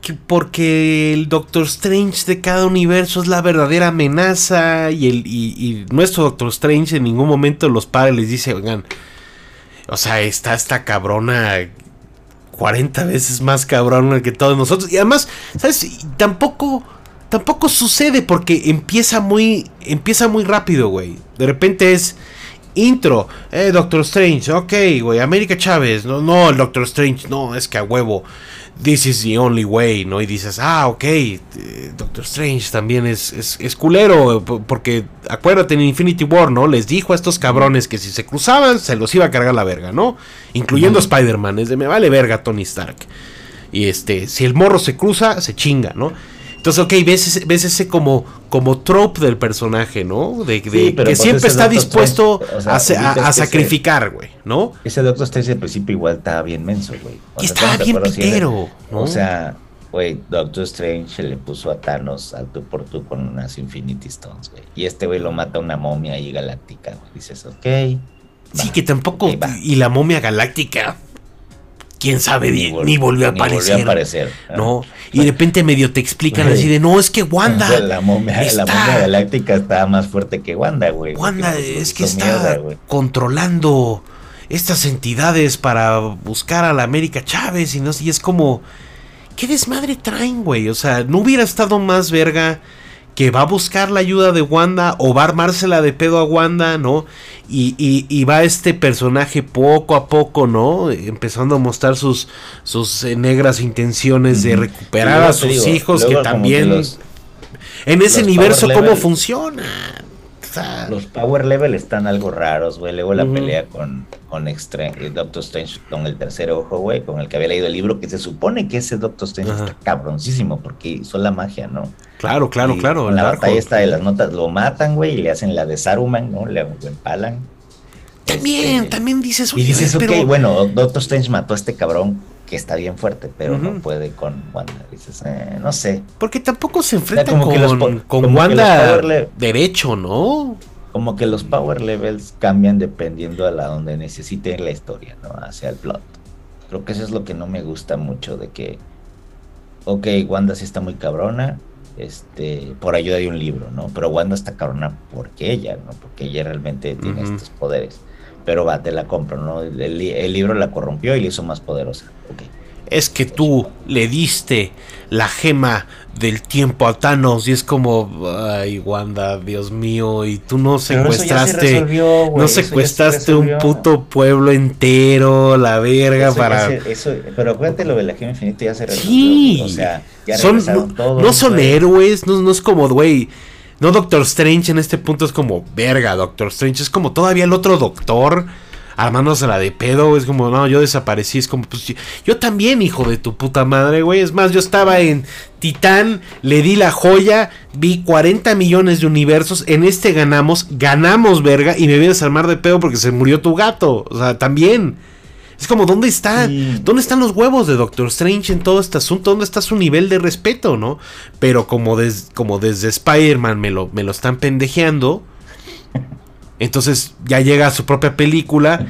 Que porque el Doctor Strange de cada universo es la verdadera amenaza. Y, el, y, nuestro Doctor Strange en ningún momento los padres les dice, oigan. O sea, está esta cabrona 40 veces más cabrona que todos nosotros. Y además, ¿sabes? Tampoco. Tampoco sucede porque empieza muy. Empieza muy rápido, güey. De repente es Intro, eh, Doctor Strange, ok, güey, América Chávez, no, no, el Doctor Strange, no, es que a huevo, this is the only way, ¿no? Y dices, ah, ok, eh, Doctor Strange también es, es, es, culero, porque acuérdate en Infinity War, ¿no? Les dijo a estos cabrones que si se cruzaban, se los iba a cargar la verga, ¿no? Incluyendo Spider-Man, es de me vale verga Tony Stark. Y este, si el morro se cruza, se chinga, ¿no? Entonces, ok, ves ese, ves ese como, como trope del personaje, ¿no? De, que pues siempre está dispuesto a, sacrificar, güey, ¿no? Ese Doctor Strange al principio igual estaba bien menso, güey. Y estaba bien pitero, ¿no? O sea, güey, Doctor Strange le puso a Thanos al tú por tú con unas Infinity Stones, güey. Y este güey lo mata una momia ahí galáctica, güey. Dices, ok. sí, que tampoco. y la momia galáctica quién sabe, ni, ni, volvió a aparecer. Volvió a aparecer. ¿no? Y de repente medio te explican así de, no, es que Wanda. La momia, la momia galáctica está más fuerte que Wanda, güey. Wanda es que está controlando estas entidades para buscar a la América Chávez y no sé, y es como, ¿qué desmadre traen, güey? O sea, no hubiera estado más verga que va a buscar la ayuda de Wanda o va a armársela de pedo a Wanda, ¿no? Y, y, va este personaje poco a poco, ¿no? Empezando a mostrar sus, sus eh, negras intenciones de recuperar a sus hijos, que también... en ese universo, ¿cómo funciona? Los power level están algo raros, güey. Luego la pelea con, con eh, Doctor Strange con el tercer ojo, güey, con el que había leído el libro, que se supone que ese Doctor Strange está cabroncísimo porque hizo la magia, ¿no? Claro, claro, claro. la batalla está de las notas, lo matan, güey, y le hacen la de Saruman, ¿no? Le empalan. También, este, también dices, Y dices, ok, bueno, Doctor Strange mató a este cabrón que está bien fuerte, pero no puede con Wanda. Dices, eh, no sé. Porque tampoco se enfrenta con, con Wanda derecho, ¿no? Como que los power levels cambian dependiendo a la donde necesiten la historia, ¿no? Hacia el plot. Creo que eso es lo que no me gusta mucho de que, ok, Wanda sí está muy cabrona, este, por ayuda de un libro, ¿no? Pero Wanda está cabrona porque ella, ¿no? Porque ella realmente tiene estos poderes pero va, te la compro, ¿no? El, libro la corrompió y le hizo más poderosa. Es que tú le diste la gema del tiempo a Thanos y es como, ay, Wanda, Dios mío, y tú no secuestraste, no secuestraste un puto pueblo entero, la verga, para... pero acuérdate lo de la gema infinita ya se resolvió. Sí, o sea, ya son, no, no son héroes, no, no es como, güey no, Doctor Strange en este punto es como, verga, Doctor Strange. Es como todavía el otro doctor armándose la de pedo. Es como, no, yo desaparecí. Es como, pues yo, también, hijo de tu puta madre, güey. Es más, yo estaba en Titán, le di la joya, vi 40 millones de universos. En este ganamos, ganamos, verga. Y me vienes a armar de pedo porque se murió tu gato. O sea, también. Es como, ¿dónde está? ¿Dónde están los huevos de Doctor Strange en todo este asunto? ¿Dónde está su nivel de respeto, no? Pero como, como desde Spider-Man me lo, me lo están pendejeando, entonces ya llega a su propia película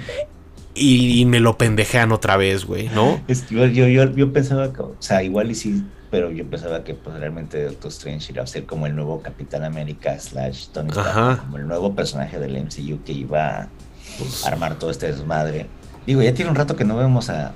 y, me lo pendejean otra vez, güey, ¿no? yo, yo, yo, pensaba que, o sea, igual y sí, pero yo pensaba que pues, realmente Doctor Strange iba a ser como el nuevo Capitán América slash Tony Stark, como el nuevo personaje del MCU que iba a pues armar todo este desmadre. Digo, ya tiene un rato que no vemos a,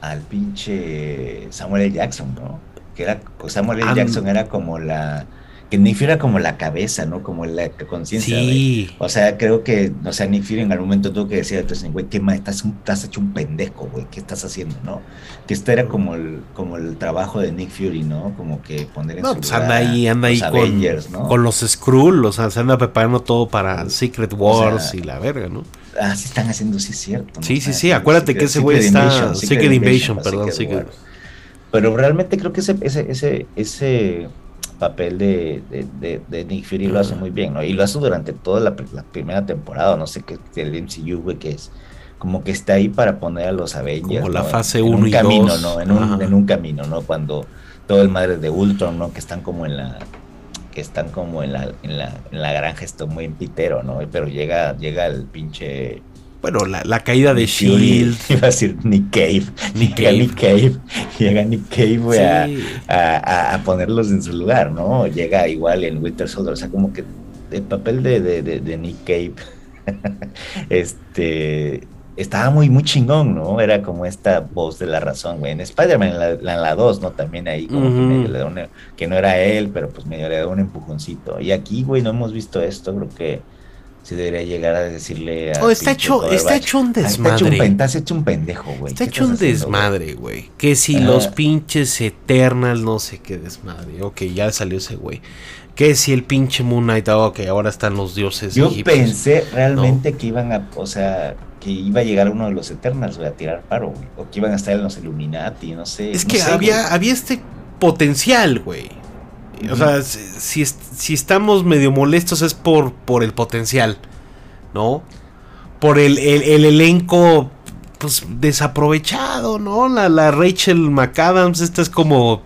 al pinche Samuel L. Jackson, ¿no? Que era, pues, Samuel L. Jackson era como la que Nick Fury era como la cabeza, ¿no? Como la conciencia. Sí. O sea, creo que, o sea, Nick Fury en algún momento tuvo que decir entonces, güey, ¿qué más? Estás, estás hecho un pendejo, güey, ¿qué estás haciendo, no? Que esto era como el, como el trabajo de Nick Fury, ¿no? Como que poner en no, pues anda ahí, anda ahí con, con, los Skrull, o sea, se anda preparando todo para Secret Wars y la verga, ¿no? Ah, sí están haciendo, sí es cierto. Sí, sí, sí, acuérdate que ese güey está... Secret, Invasion, perdón, Secret. Pero realmente creo que ese, ese, ese, ese papel de, de, Nick Fury lo hace muy bien, ¿no? Y lo hace durante toda la, primera temporada, no sé qué, el MCU, güey, que es como que está ahí para poner a los Avengers. Como la fase 1 y camino, ¿no? En un, en un camino, ¿no? Cuando todo el madre de Ultron, ¿no? Que están como en la que están como en la, en la, en la granja, esto muy en pitero, ¿no? Pero llega, llega el pinche bueno, la, caída de Shield. Iba a decir Nick Cave. Nick Cave. Nick Cave. Llega Nick Cave a, ponerlos en su lugar, ¿no? Llega igual en Winter Soldier. O sea, como que el papel de, de, Nick Cave este, estaba muy, muy chingón, ¿no? Era como esta voz de la razón, güey. En Spider-Man, en la 2, ¿no? También ahí como que medio le da un, que no era él, pero pues medio le da un empujoncito. Y aquí, güey, no hemos visto esto, creo que si debería llegar a decirle a. Oh, está hecho, está hecho un desmadre. Está hecho un, pendejo, güey. Está hecho un desmadre, güey. Que si los pinches Eternals, no sé qué desmadre. Ok, ya salió ese güey. Que si el pinche Moon Knight, oh, ok, ahora están los dioses. Yo pensé realmente que iban a, o sea, que iba a llegar uno de los Eternals, güey, a tirar paro, güey. O que iban a estar en los Illuminati, no sé. Es que había, había este potencial, güey. O sea, si, si, estamos medio molestos es por, por el potencial, ¿no? Por el, elenco pues desaprovechado, ¿no? La, la, Rachel McAdams, esta es como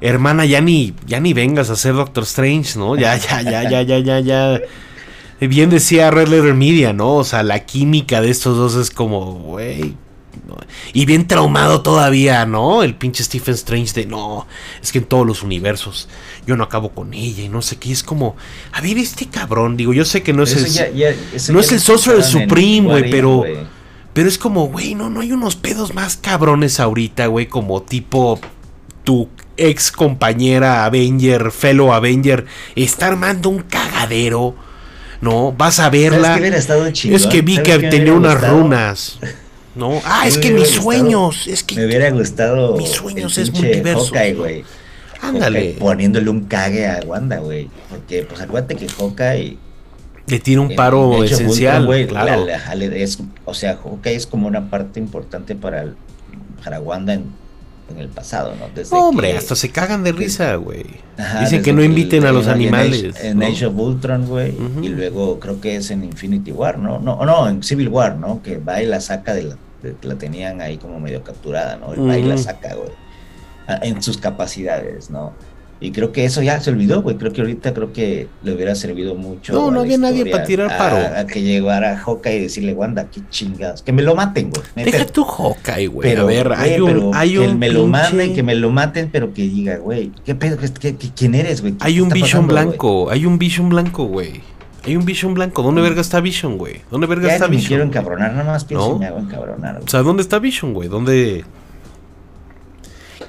hermana, ya ni, ya ni vengas a ser Doctor Strange, ¿no? Ya, ya, ya, ya, ya, ya, ya. Bien decía Red Letter Media, ¿no? O sea, la química de estos dos es como, güey, y bien traumado todavía, ¿no? El pinche Stephen Strange de no, es que en todos los universos yo no acabo con ella y no sé qué. Es como, a ver, este cabrón, digo, yo sé que no es el, no es el Sorcerer Supreme, güey, pero. Pero es como, güey, no, no hay unos pedos más cabrones ahorita, güey, como tipo tu ex compañera Avenger, fellow Avenger, está armando un cagadero. No, vas a verla. Es que, vi que tenía unas runas. No, ah, es que mis sueños, es que me hubiera gustado mis sueños es multiverso. güey. Ándale. poniéndole un cague a Wanda, güey, porque pues acuérdate que Hawkeye le tiene un paro esencial, güey, claro. o sea, Hawkeye es como una parte importante para para Wanda en en el pasado, ¿no? Desde Hombre, hasta se cagan de risa, güey. Dicen que no inviten a los animales. En, Age, of Ultron, güey. Y luego creo que es en Infinity War, ¿no? No, no, en Civil War, ¿no? Que va y la saca de la, la tenían ahí como medio capturada, ¿no? El y la saca, güey. En sus capacidades, ¿no? Y creo que eso ya se olvidó, güey. Creo que ahorita creo que le hubiera servido mucho. No, no había nadie para tirar paro. A, que llegara Hawkeye y decirle, Wanda, qué chingados. Que me lo maten, güey. Deja tu Hawkeye, güey. Pero, a ver, hay un. hay que un me lo maten, que me lo maten, pero que diga, güey, ¿qué pedo? ¿Qué, quién eres, güey? Hay un Vision blanco, hay un Vision blanco, güey. Hay un Vision blanco. ¿Dónde verga está Vision, güey? ¿Dónde verga está me Vision? quiero encabronar, nada más pienso ¿No? me hago encabronar. Güey. O sea, ¿dónde está Vision, güey? ¿Dónde.?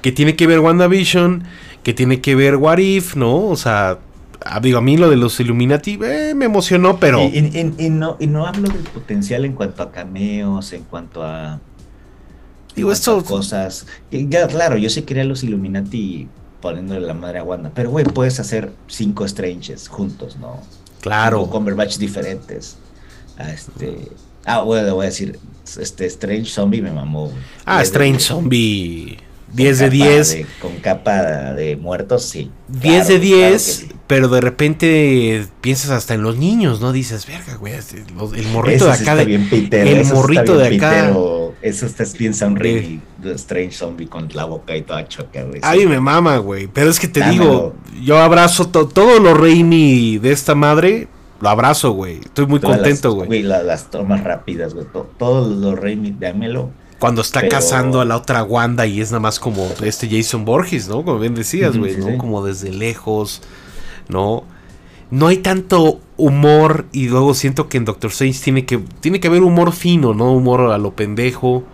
Que tiene que ver WandaVision que tiene que ver What If, ¿no? O sea, ah, digo, a mí lo de los Illuminati eh, me emocionó, pero... Y, no, y no hablo del potencial en cuanto a cameos, en cuanto a... Digo, esto... cosas... Ya, claro, yo sí quería los Illuminati poniéndole la madre a Wanda, pero güey, puedes hacer cinco Stranges juntos, ¿no? Claro. Con Cumberbatch diferentes. A este... Ah, bueno, voy a decir, este Strange Zombie me mamó. Ah, Strange Zombie 10 de 10. con capa de muertos, sí. 10 de 10, pero de repente piensas hasta en los niños, ¿no? Dices, verga, güey, el morrito de acá. el morrito de acá. Eso piensan un rey de Strange Zombie con la boca y toda choca, güey. Ay, me mama, güey. Pero es que te digo, yo abrazo todo lo Raimi de esta madre. Lo abrazo, güey. Estoy muy contento, güey. las tomas rápidas, güey. Todo, lo Raimi, dámelo cuando está cazando a la otra Wanda y es nada más como este Jason Borges, ¿no? Como bien decías, güey, ¿no? Como desde lejos, ¿no? No hay tanto humor y luego siento que en Doctor Strange tiene que, tiene que haber humor fino, ¿no? Humor a lo pendejo.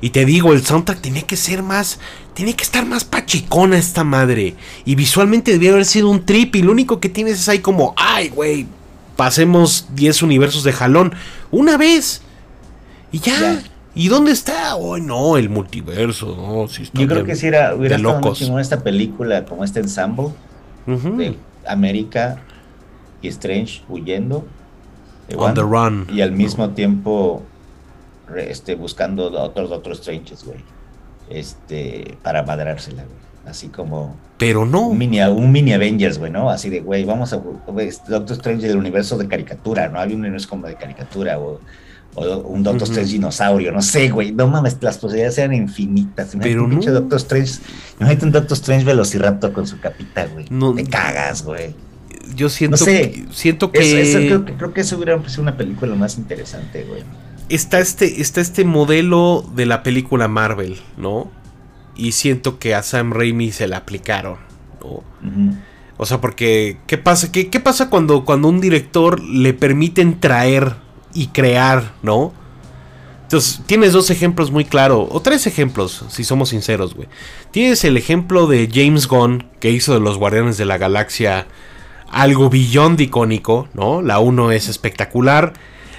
Y te digo, el soundtrack tiene que ser más. Tiene que estar más pachicona esta madre. Y visualmente debería haber sido un trip. Y lo único que tienes es ahí como. ¡Ay, güey! Pasemos 10 universos de jalón. Una vez. Y ya. ¿Y dónde está? Oh, no, el multiverso. No, Yo creo que si era, hubiera estado esta película como este ensemble de América y Strange huyendo. On the run. Y al mismo tiempo este, buscando otros otros Stranges, güey. Este, para madrársela, güey. Así como. Pero no. Un mini, un mini Avengers, güey, ¿no? Así de, güey, vamos a. Doctor Strange del universo de caricatura, ¿no? Hay un universo como de caricatura, o o un Doctor Strange dinosaurio, no sé, güey. No mames, las posibilidades eran infinitas. Pero un no. Doctor Strange. Imagínate un Doctor Strange velociraptor con su capita, güey. No, Te cagas, güey. Yo siento, no sé, siento que... creo, que eso hubiera sido una película más interesante, güey. Está este, está este modelo de la película Marvel, ¿no? Y siento que a Sam Raimi se la aplicaron, ¿no? O sea, porque, ¿qué pasa? ¿Qué, qué pasa cuando, cuando un director le permiten traer y crear, ¿no? Entonces, tienes dos ejemplos muy claros, o tres ejemplos, si somos sinceros, güey. Tienes el ejemplo de James Gunn, que hizo de los Guardianes de la Galaxia algo billón de icónico, ¿no? La 1 es espectacular,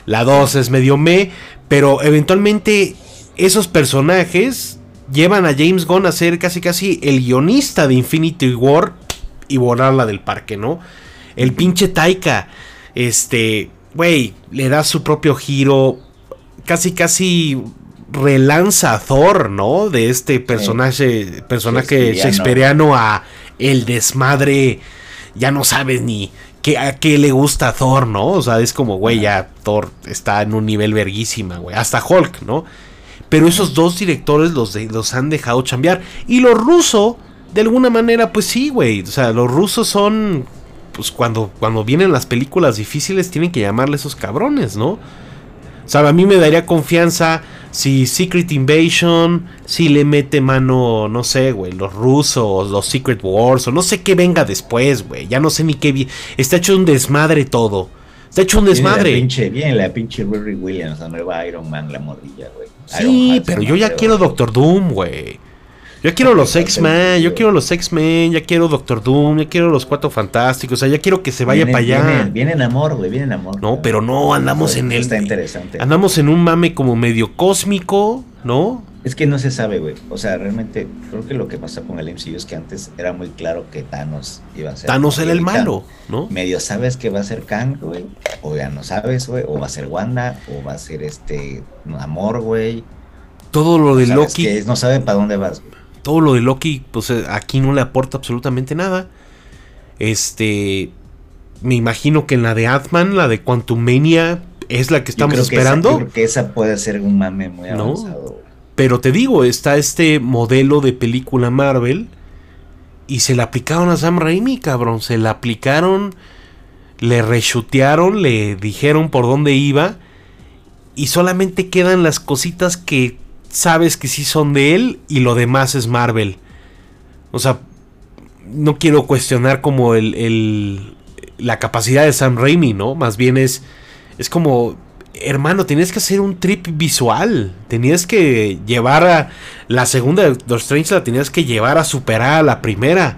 la 2 es medio me, pero eventualmente esos personajes llevan a James Gunn a ser casi casi el guionista de Infinity War y borrarla del parque, ¿no? El pinche Taika, este, güey, le da su propio giro, casi casi relanza a Thor, ¿no? De este personaje, personaje shakespeareano a el desmadre, ya no sabes ni qué, a qué le gusta a Thor, ¿no? O sea, es como, güey, ya Thor está en un nivel verguísima, güey, hasta Hulk, ¿no? Pero esos dos directores los, los han dejado chambear. Y los rusos, de alguna manera, pues sí, güey. O sea, los rusos son pues cuando, cuando vienen las películas difíciles tienen que llamarle esos cabrones, ¿no? O sea, a mí me daría confianza si Secret Invasion, si le mete mano, no sé, güey, los rusos, los Secret Wars, o no sé qué venga después, güey. Ya no sé ni qué. Está hecho un desmadre todo. Ha hecho un desmadre. Viene la pinche, viene la pinche Riri Williams, la nueva Iron Man, la morrilla, güey. Sí, pero yo ya quiero Doctor Doom, güey. Yo quiero los X-Men, yo quiero los X-Men, ya quiero Doctor Doom, ya quiero los Cuatro Fantásticos, o sea, ya quiero que se vaya para allá. Viene, en amor, güey, viene en amor. No, pero no, andamos en el... Está interesante. Andamos en un mame como medio cósmico, ¿no? Es que no se sabe, güey. O sea, realmente creo que lo que pasa con el MCU es que antes era muy claro que Thanos iba a ser. Thanos era el malo, ¿no? Medio sabes que va a ser Kang, güey. O ya no sabes, güey. O va a ser Wanda. O va a ser este. Amor, güey. Todo lo de Loki. Que no saben para dónde vas, güey todo lo de Loki, pues eh, aquí no le aporta absolutamente nada. Este, me imagino que en la de Atman, la de Quantumania, es la que estamos esperando. yo creo que esa puede ser un mame muy avanzado. Pero te digo, está este modelo de película Marvel y se le aplicaron a Sam Raimi, cabrón. Se la aplicaron, le reshutearon, le dijeron por dónde iba y solamente quedan las cositas que sabes que sí son de él y lo demás es Marvel. O sea, no quiero cuestionar como el, la capacidad de Sam Raimi, ¿no? Más bien es, es como, hermano, tenías que hacer un trip visual. Tenías que llevar a la segunda de Doctor Strange, la tenías que llevar a superar a la primera.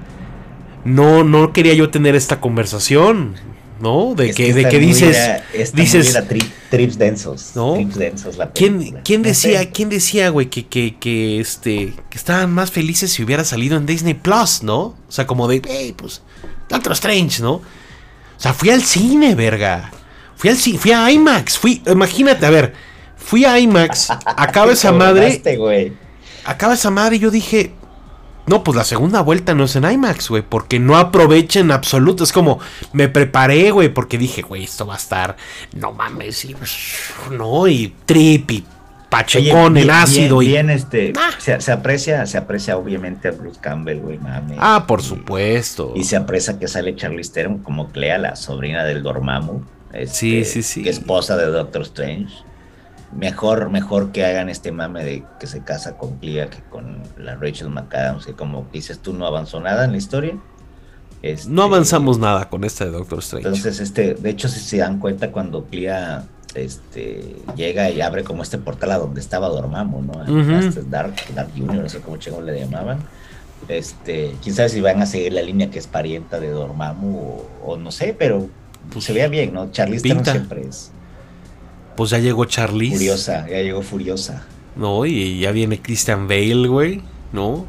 No, no quería yo tener esta conversación. ¿No? De que, de que dices, dices trips densos, ¿no? ¿Quién, ¿quién decía, quién decía, güey, que, que, que, este, que estaban más felices si hubiera salido en Disney Plus, ¿no? O sea, como de, hey, pues, Doctor Strange, ¿no? O sea, fui al cine, verga. Fui al cine, fui a IMAX, fui, imagínate, a ver, fui a IMAX, acaba esa madre. Acaba esa madre y yo dije, no, pues la segunda vuelta no es en IMAX, güey, porque no aprovecha en absoluto. Es como, me preparé, güey, porque dije, güey, esto va a estar, no mames, y, no, y trip y pachecón en ácido. y... bien este, ah. se, aprecia, se aprecia obviamente a Bruce Campbell, güey, mames. Ah, por supuesto. Y se aprecia que sale Charlie Theron como Clea, la sobrina del Dormammu. sí, este, sí, sí. esposa de Doctor Strange mejor, mejor que hagan este mame de que se casa con Clea que con la Rachel McAdams, que como dices tú no avanzó nada en la historia. Este, no avanzamos nada con esta de Doctor Strange. Entonces, este, de hecho, si se dan cuenta cuando Clea este, llega y abre como este portal a donde estaba Dormammu, ¿no? Este Dark, Dark Junior, no sé cómo le llamaban. Este, quién sabe si van a seguir la línea que es parienta de Dormammu o, no sé, pero pues, se vea bien, ¿no? Charlize siempre es pues ya llegó Charlize. Furiosa, ya llegó Furiosa. No, y ya viene Christian Bale, güey. ¿No?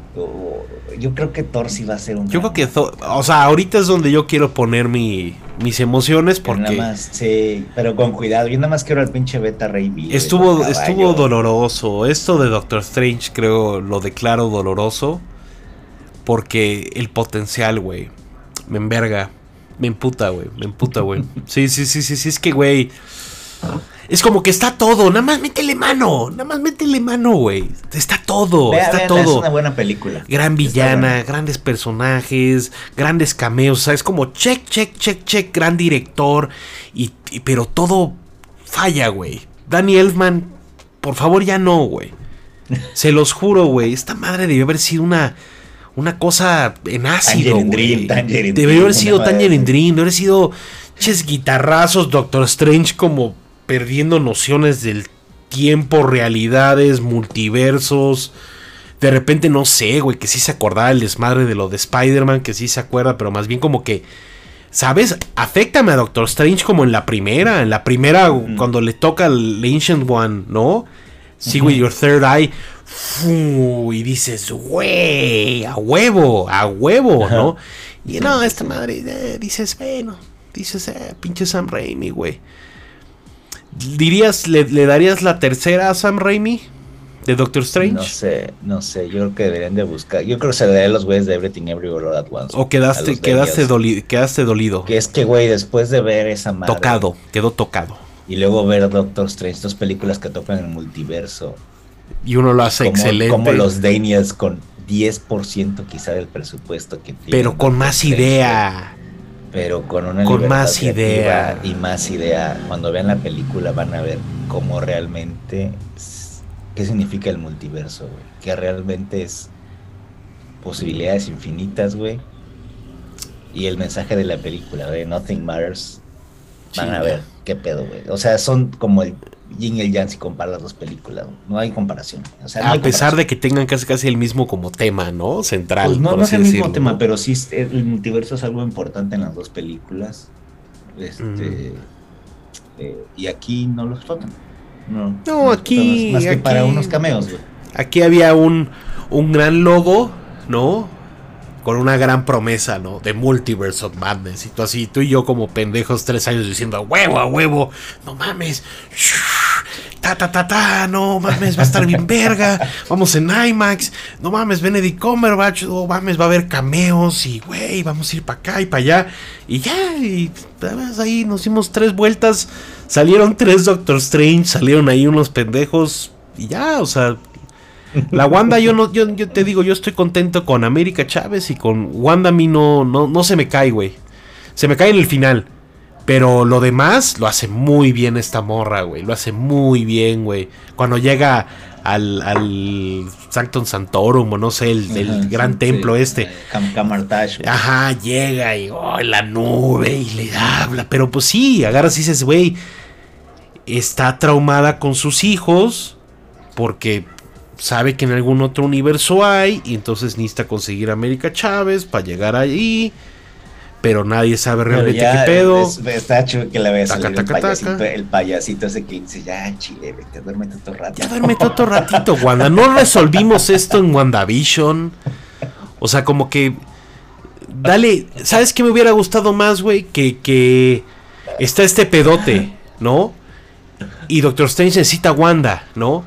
Yo, creo que Thor sí va a ser un. Yo creo que O sea, ahorita es donde yo quiero poner mi, mis emociones porque. nada más, sí, pero con cuidado. Yo nada más quiero al pinche Beta Ray Estuvo, estuvo doloroso. Esto de Doctor Strange, creo, lo declaro doloroso. Porque el potencial, güey. Me enverga. Me emputa, güey. Me emputa, güey. Sí, sí, sí, sí, sí. Es que, güey. Es como que está todo, nada más métele mano, nada más métele mano, güey. Está todo, está todo. Es una buena película. Gran villana, grandes personajes, grandes cameos, o sea, es como check, check, check, check, gran director, y, pero todo falla, güey. Danny Elfman, por favor ya no, güey. Se los juro, güey, esta madre debió haber sido una una cosa en ácido, güey. Debería haber sido Tangerine Dream, debería haber sido ches guitarrazos, Doctor Strange como perdiendo nociones del tiempo, realidades, multiversos. De repente no sé, güey, que sí se acordaba el desmadre de lo de Spider-Man, que sí se acuerda, pero más bien como que, ¿sabes? Afectame a Doctor Strange como en la primera, en la primera cuando le toca al Ancient One, ¿no? See with your third eye. y dices, güey, a huevo, a huevo, ¿no? Y no, esta madre, eh, dices, bueno, dices, eh, pinche Sam Raimi, güey. ¿Dirías, le, darías la tercera a Sam Raimi? ¿De Doctor Strange? No sé, no sé. Yo creo que deberían de buscar. Yo creo que se le daría a los güeyes de Everything Everywhere All At Once. O quedaste, quedaste, quedaste dolido. Que es que, güey, después de ver esa madre. Tocado, quedó tocado. Y luego ver Doctor Strange, dos películas que tocan el multiverso. Y uno lo hace excelente. Como los Daniels con 10% quizá del presupuesto que tiene. Pero con más idea pero con una con más idea y más idea. Cuando vean la película van a ver cómo realmente qué significa el multiverso, güey, que realmente es posibilidades infinitas, güey. Y el mensaje de la película, de Nothing Matters, van a ver qué pedo, güey. O sea, son como el yin y el yang si comparas las dos películas. No hay comparación. a pesar de que tengan casi casi el mismo como tema, ¿no? Central. Pues no, no es el mismo tema, pero sí el multiverso es algo importante en las dos películas. Este. Mm. Eh, y aquí no los tocan. No, no aquí. Más que para unos cameos, güey. Aquí había un, un gran logo, ¿no? con una gran promesa, ¿no? De Multiverse of Madness. Y tú así, tú y yo como pendejos tres años diciendo, a huevo, a huevo, no mames, ta, ta, ta, ta, no mames, va a estar bien verga, vamos en IMAX, no mames, Benedict Cumberbatch, no mames, va a haber cameos y, güey, vamos a ir para acá y para allá. Y ya, y ahí nos dimos tres vueltas, salieron tres Doctor Strange, salieron ahí unos pendejos y ya, o sea, la Wanda, yo no, yo, te digo, yo estoy contento con América Chávez y con Wanda a mí no, no, no se me cae, güey. Se me cae en el final. Pero lo demás lo hace muy bien esta morra, güey. Lo hace muy bien, güey. Cuando llega al, al Sanctum Santorum, o no sé, el, gran templo este. Ajá, llega y oh, la nube y le habla. Pero pues sí, agarras y dices, güey, está traumada con sus hijos porque sabe que en algún otro universo hay y entonces necesita conseguir a América Chávez para llegar allí. Pero nadie sabe realmente qué pedo. está chido que la veas el, payasito, el payasito ese que dice, ya, chile, vete, duérmete otro ratito. Ya duérmete otro ratito, Wanda. No resolvimos esto en WandaVision. O sea, como que... Dale, ¿sabes qué me hubiera gustado más, güey? Que, que está este pedote, ¿no? Y Doctor Strange necesita Wanda, ¿no?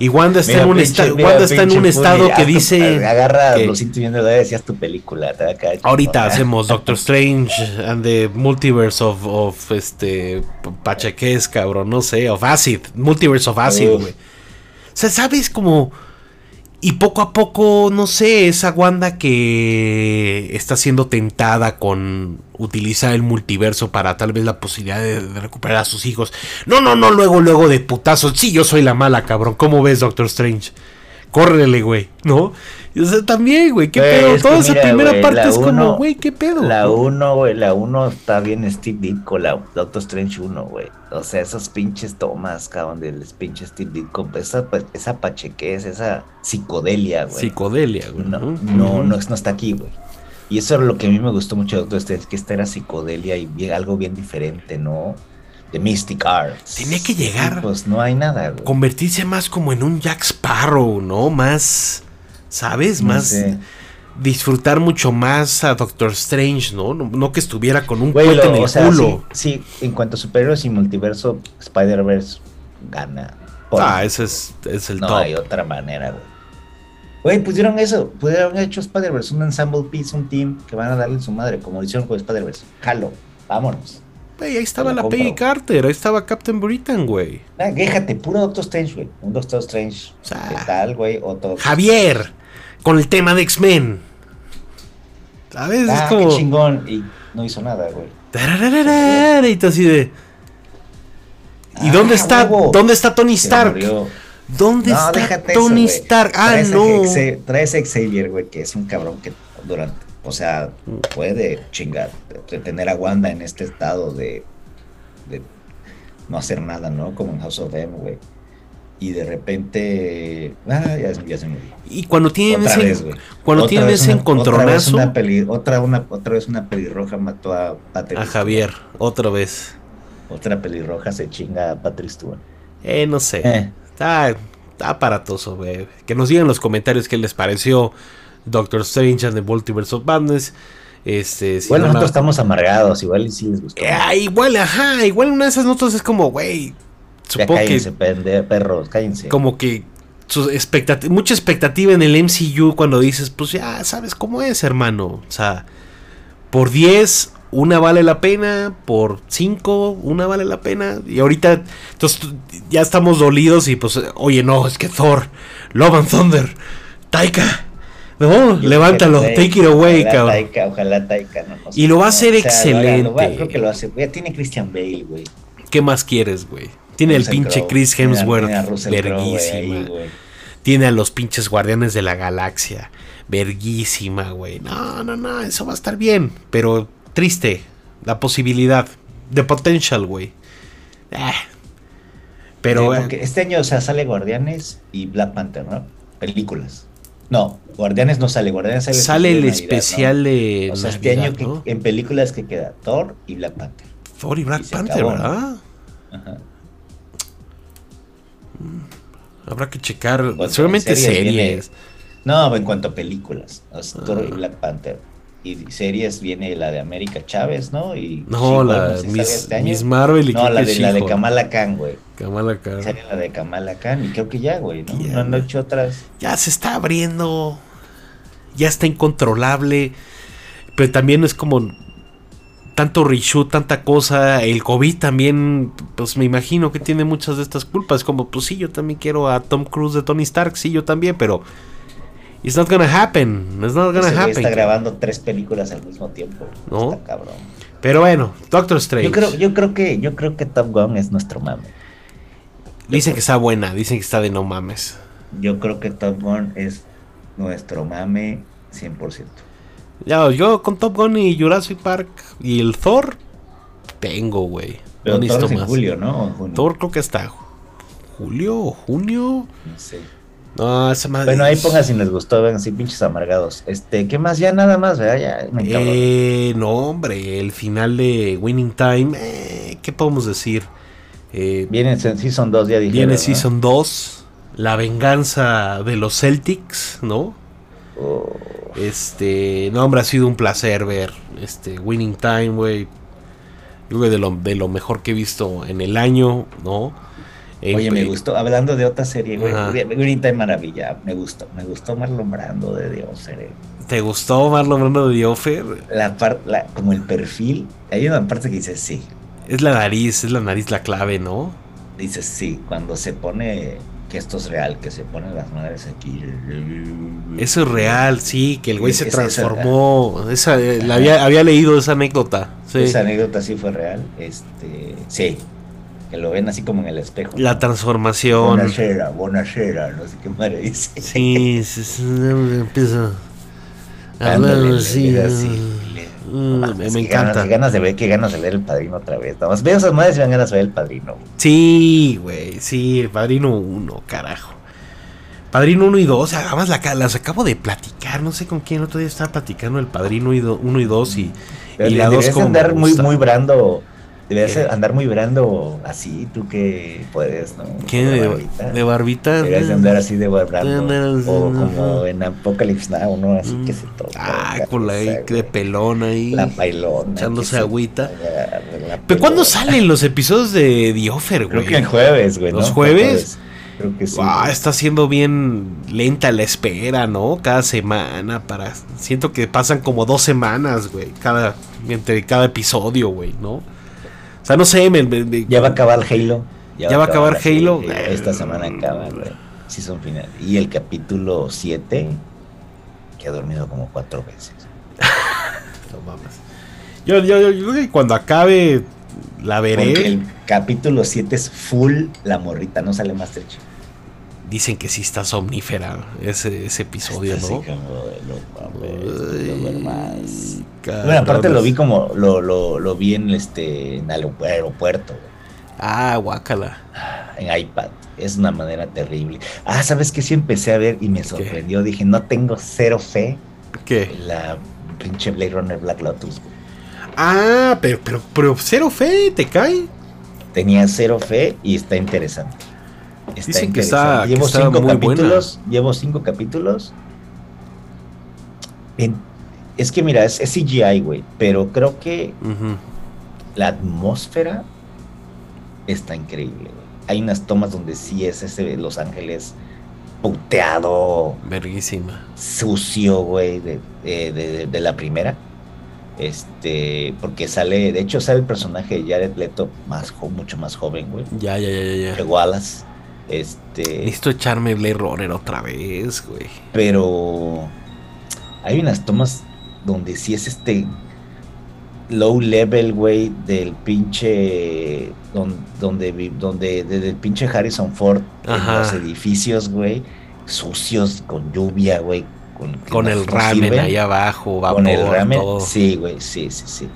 Y Wanda está en un, Wanda está en un estado que dice. Agarra los viendo decías tu película. ahorita hacemos Doctor Strange and the Multiverse of, of este. Pacheques, cabrón, no sé, of Acid. Multiverse of Acid, güey. O sea, ¿sabes como y poco a poco, no sé, esa Wanda que está siendo tentada con utilizar el multiverso para tal vez la posibilidad de, recuperar a sus hijos. No, no, no, luego, luego de putazo. Sí, yo soy la mala, cabrón. ¿Cómo ves, Doctor Strange? Córrele, güey, ¿no? O sea, también, güey, qué pedo. Toda esa primera parte es como, güey, qué pedo. La 1, güey, la 1 está bien Steve Ditko, la Doctor Strange 1, güey. O sea, esos pinches tomas, cabrón, del pinche Steve Ditko. Esa, esa pachequez, esa psicodelia, güey. Psicodelia, güey. No, no, no, no, está aquí, güey. Y eso es lo que a mí me gustó mucho de Doctor Strange, que esta era psicodelia y algo bien diferente, ¿no? de Mystic Arts. Tenía que llegar. pues no hay nada, güey. Convertirse más como en un Jack Sparrow, ¿no? Más, ¿sabes? más disfrutar mucho más a Doctor Strange, ¿no? No, que estuviera con un cuento en el culo. Sí, en cuanto a superhéroes y multiverso, Spider-Verse gana. ah, ese es, el top. No hay otra manera, güey. Güey, pusieron eso, pudieron haber hecho Spider-Verse, un ensemble piece, un team que van a darle su madre, como hicieron con Spider-Verse. Jalo, vámonos ahí estaba la Peggy Carter, ahí estaba Captain Britain, güey. Ah, déjate, puro Doctor Strange, güey. Un Doctor Strange. ¿Qué tal, güey? Javier, con el tema de X-Men. ¿Sabes? Ah, es como... qué chingón. Y no hizo nada, güey. Y tú así de. ¿Y dónde ah, está? ¿Dónde está Tony Stark? ¿Dónde está Tony Stark? Ah, no. Traes a Xavier, güey, que es un cabrón que durante o sea, puede chingar, tener a Wanda en este estado de, de no hacer nada, ¿no? Como en House of M, güey. Y de repente, ah, ya, ya se murió. Y cuando tienen ese, cuando tienen ese encontronazo. Otra vez, una otra, una, otra vez una pelirroja mató a Patrick. A Javier, otra vez. Otra pelirroja se chinga a Patrick Stewart. Eh, no sé. Eh. Está, está aparatoso, güey. Que nos digan en los comentarios qué les pareció Doctor Strange and the Multiverse of Madness. Este, bueno, nosotros estamos amargados, igual y sí les gustó. Eh, igual, ajá, igual una de esas notas es como, güey. Supongo cállense, que, perros, cállense. Como que su mucha expectativa en el MCU cuando dices, pues ya sabes cómo es, hermano. O sea, por 10, una vale la pena, por 5, una vale la pena. Y ahorita, entonces ya estamos dolidos y pues, oye, no, es que Thor, Love and Thunder, Taika. No, levántalo, take it away, cabrón. ojalá Taika no Y lo va a hacer excelente. creo que lo hace. Ya tiene Christian Bale, güey. ¿Qué más quieres, güey? Tiene el pinche Chris Hemsworth, verguísima. tiene a los pinches guardianes de la galaxia, verguísima, güey. No, no, no, eso va a estar bien, pero triste la posibilidad, de potential, güey. Eh. Pero. este año, o sea, sale Guardianes y Black Panther, ¿no? Películas. No, Guardianes no sale, Guardianes sale. Sale el especial de. O sea, este año en películas que queda Thor y Black Panther. Thor y Black Panther, ¿verdad? Ajá. Mm, habrá que checar. Seguramente series. no, en cuanto a películas. Thor y ah. Black Panther. Y series viene la de América Chávez, ¿no? Y no, la Miss, este Miss, Marvel y No, la de, la de Kamala Khan, güey. Kamala Khan. Sería la de Kamala Khan y creo que ya, güey, ¿no? no han hecho otras. Ya se está abriendo. Ya está incontrolable. Pero también es como tanto reshoot, tanta cosa. El COVID también, pues me imagino que tiene muchas de estas culpas. Como, pues sí, yo también quiero a Tom Cruise de Tony Stark, sí, yo también, pero it's not gonna happen. It's not gonna happen. Está grabando tres películas al mismo tiempo. ¿No? Está cabrón. Pero bueno, Doctor Strange. Yo creo, yo creo que, yo creo que Top Gun es nuestro mame. Dicen que está buena, dicen que está de no mames. Yo creo que Top Gun es nuestro mame 100%. Ya, yo con Top Gun y Jurassic Park y el Thor tengo, güey. Pero Thor es en julio, ¿no? Thor creo que está julio o junio. No sé. No, esa madre. Bueno, ahí pongan si les gustó, ven así pinches amargados. Este, ¿qué más? Ya nada más, ¿verdad? Ya me eh, no, hombre, el final de Winning Time, eh, ¿qué podemos decir? Eh, viene en Season 2, ya dije. Viene Season 2, la venganza de los Celtics, ¿no? Oh. Este, no, hombre, ha sido un placer ver este Winning Time, güey. de lo, de lo mejor que he visto en el año, ¿no? Oye, me gustó, hablando de otra serie, güey, Winning Time maravilla, me gustó, me gustó Marlon Brando de Dios, ¿Te gustó Marlon Brando de Diofer? La parte, como el perfil, hay una parte que dice sí. Es la nariz, es la nariz la clave, ¿no? Dice sí, cuando se pone que esto es real, que se ponen las madres aquí. Eso es real, sí, que el güey se transformó. Esa, eh, la había, había, leído esa anécdota. Esa anécdota sí fue real. Este, sí, que lo ven así como en el espejo. La transformación. Bonacera, bonacera, no sé qué madre dice. Sí, sí, empieza a hablar así. Mm, me, encanta. Qué ganas, de ver, qué ganas de ver el padrino otra vez. Nada más veo esas madres y me dan ganas de ver el padrino. Sí, güey, sí, el padrino 1, carajo. Padrino 1 y 2, además la, las acabo de platicar, no sé con quién, el otro día estaba platicando el Padrino 1 y 2 y, y la 2 como andar muy, muy brando Debes andar muy brando así, tú que puedes, ¿no? ¿Qué? De barbita. De barbita. Debes andar así de brando. O como en Apocalypse Now, ¿no? Así que se toca. Ah, con la de pelón ahí. La pailona. Echándose agüita. ¿Pero cuándo salen los episodios de The Offer, güey? Creo que el jueves, güey. ¿Los jueves? Creo que sí. está siendo bien lenta la espera, ¿no? Cada semana para... Siento que pasan como dos semanas, güey. Cada... Entre cada episodio, güey, ¿no? Sea, no sé, ya va a acabar Halo. Ya, va a acabar, Halo. Esta semana acaba, güey. son final. Y el capítulo 7, que ha dormido como cuatro veces. no mames. Yo, yo, yo, creo que cuando acabe la veré. Porque el capítulo 7 es full la morrita, no sale Master Chief dicen que sí está somnífera ese, ese episodio, ¿no? bueno, aparte lo vi como, lo, lo, lo vi en este en el aeropuerto. Ah, guácala. En iPad. Es una manera terrible. Ah, ¿sabes qué? Sí empecé a ver y me sorprendió. Dije, no tengo cero fe. ¿Qué? La pinche Blade Runner Black Lotus. Ah, pero, pero, pero cero fe, ¿te cae? Tenía cero fe y está interesante. Dicen que está, llevo cinco capítulos, llevo cinco capítulos. es que mira, es, CGI, güey, pero creo que la atmósfera está increíble. Hay unas tomas donde sí es ese Los Ángeles puteado. Verguísima. Sucio, güey, de, la primera. Este, porque sale, de hecho sale el personaje de Jared Leto más, mucho más joven, güey. Ya, ya, ya, ya. De Wallace. Este. Necesito echarme Blade Runner otra vez, güey. Pero. Hay unas tomas donde sí es este. Low level, güey, del pinche. Donde, donde, desde el pinche Harrison Ford. En los edificios, güey. Sucios, con lluvia, güey. Con, el ramen ahí abajo, vapor, Con el ramen. Sí, güey, sí, sí, sí.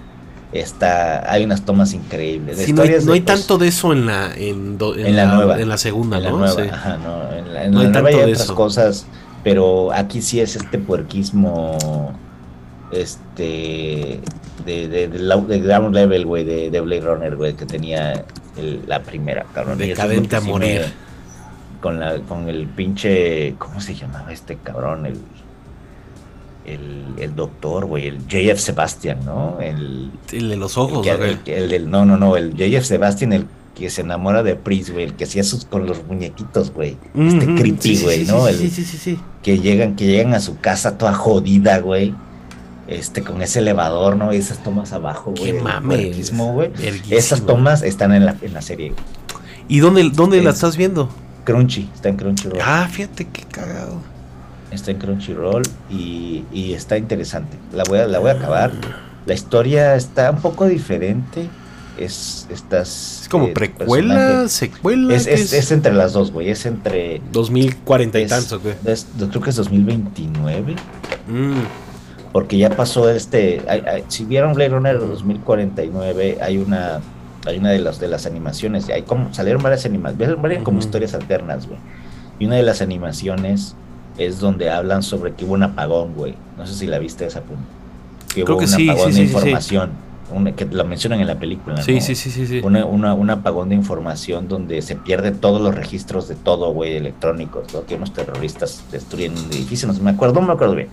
Está hay unas tomas increíbles. No, hay, tanto de eso en la en, la, nueva. en la segunda en la nueva, ajá, no, en la, nueva hay otras cosas pero aquí sí es este puerquismo este de, de, de, ground level güey de, de Blade Runner güey que tenía la primera cabrón. Decadente a morir. con la con el pinche cómo se llamaba este cabrón el el, doctor, güey, el JF Sebastian, ¿no? El, de los ojos, el, del, no, no, no, el JF Sebastian, el que se enamora de Pris, güey, el que hacía sus con los muñequitos, güey. este creepy, güey, ¿no? Sí, sí, sí, sí, Que llegan, que llegan a su casa toda jodida, güey. Este, con ese elevador, ¿no? Y esas tomas abajo, güey. Qué mames. güey. Esas tomas están en la, en la serie. ¿Y dónde, dónde la estás viendo? Crunchy, está en Crunchy. Ah, fíjate qué cagado está en Crunchyroll y, y está interesante. La voy, a, la voy a acabar. La historia está un poco diferente. Es, estas, es como eh, precuela, secuela. Es, es, entre las dos, güey. Es entre. 2040 y tantos, güey. creo que es 2029. Mm. Porque ya pasó este. si vieron Blade Runner 2049, hay una. Hay una de las de las animaciones. Hay como, salieron varias animaciones. Varias como historias alternas, güey. Y una de las animaciones es donde hablan sobre que hubo un apagón, güey. No sé si la viste esa punto. Que hubo un apagón de información. que la mencionan en la película. Sí, sí, sí, sí. sí. un apagón de información donde se pierden todos los registros de todo, güey, electrónicos. ¿no? Que unos terroristas destruyen un edificio. No sé, me acuerdo, no me acuerdo bien.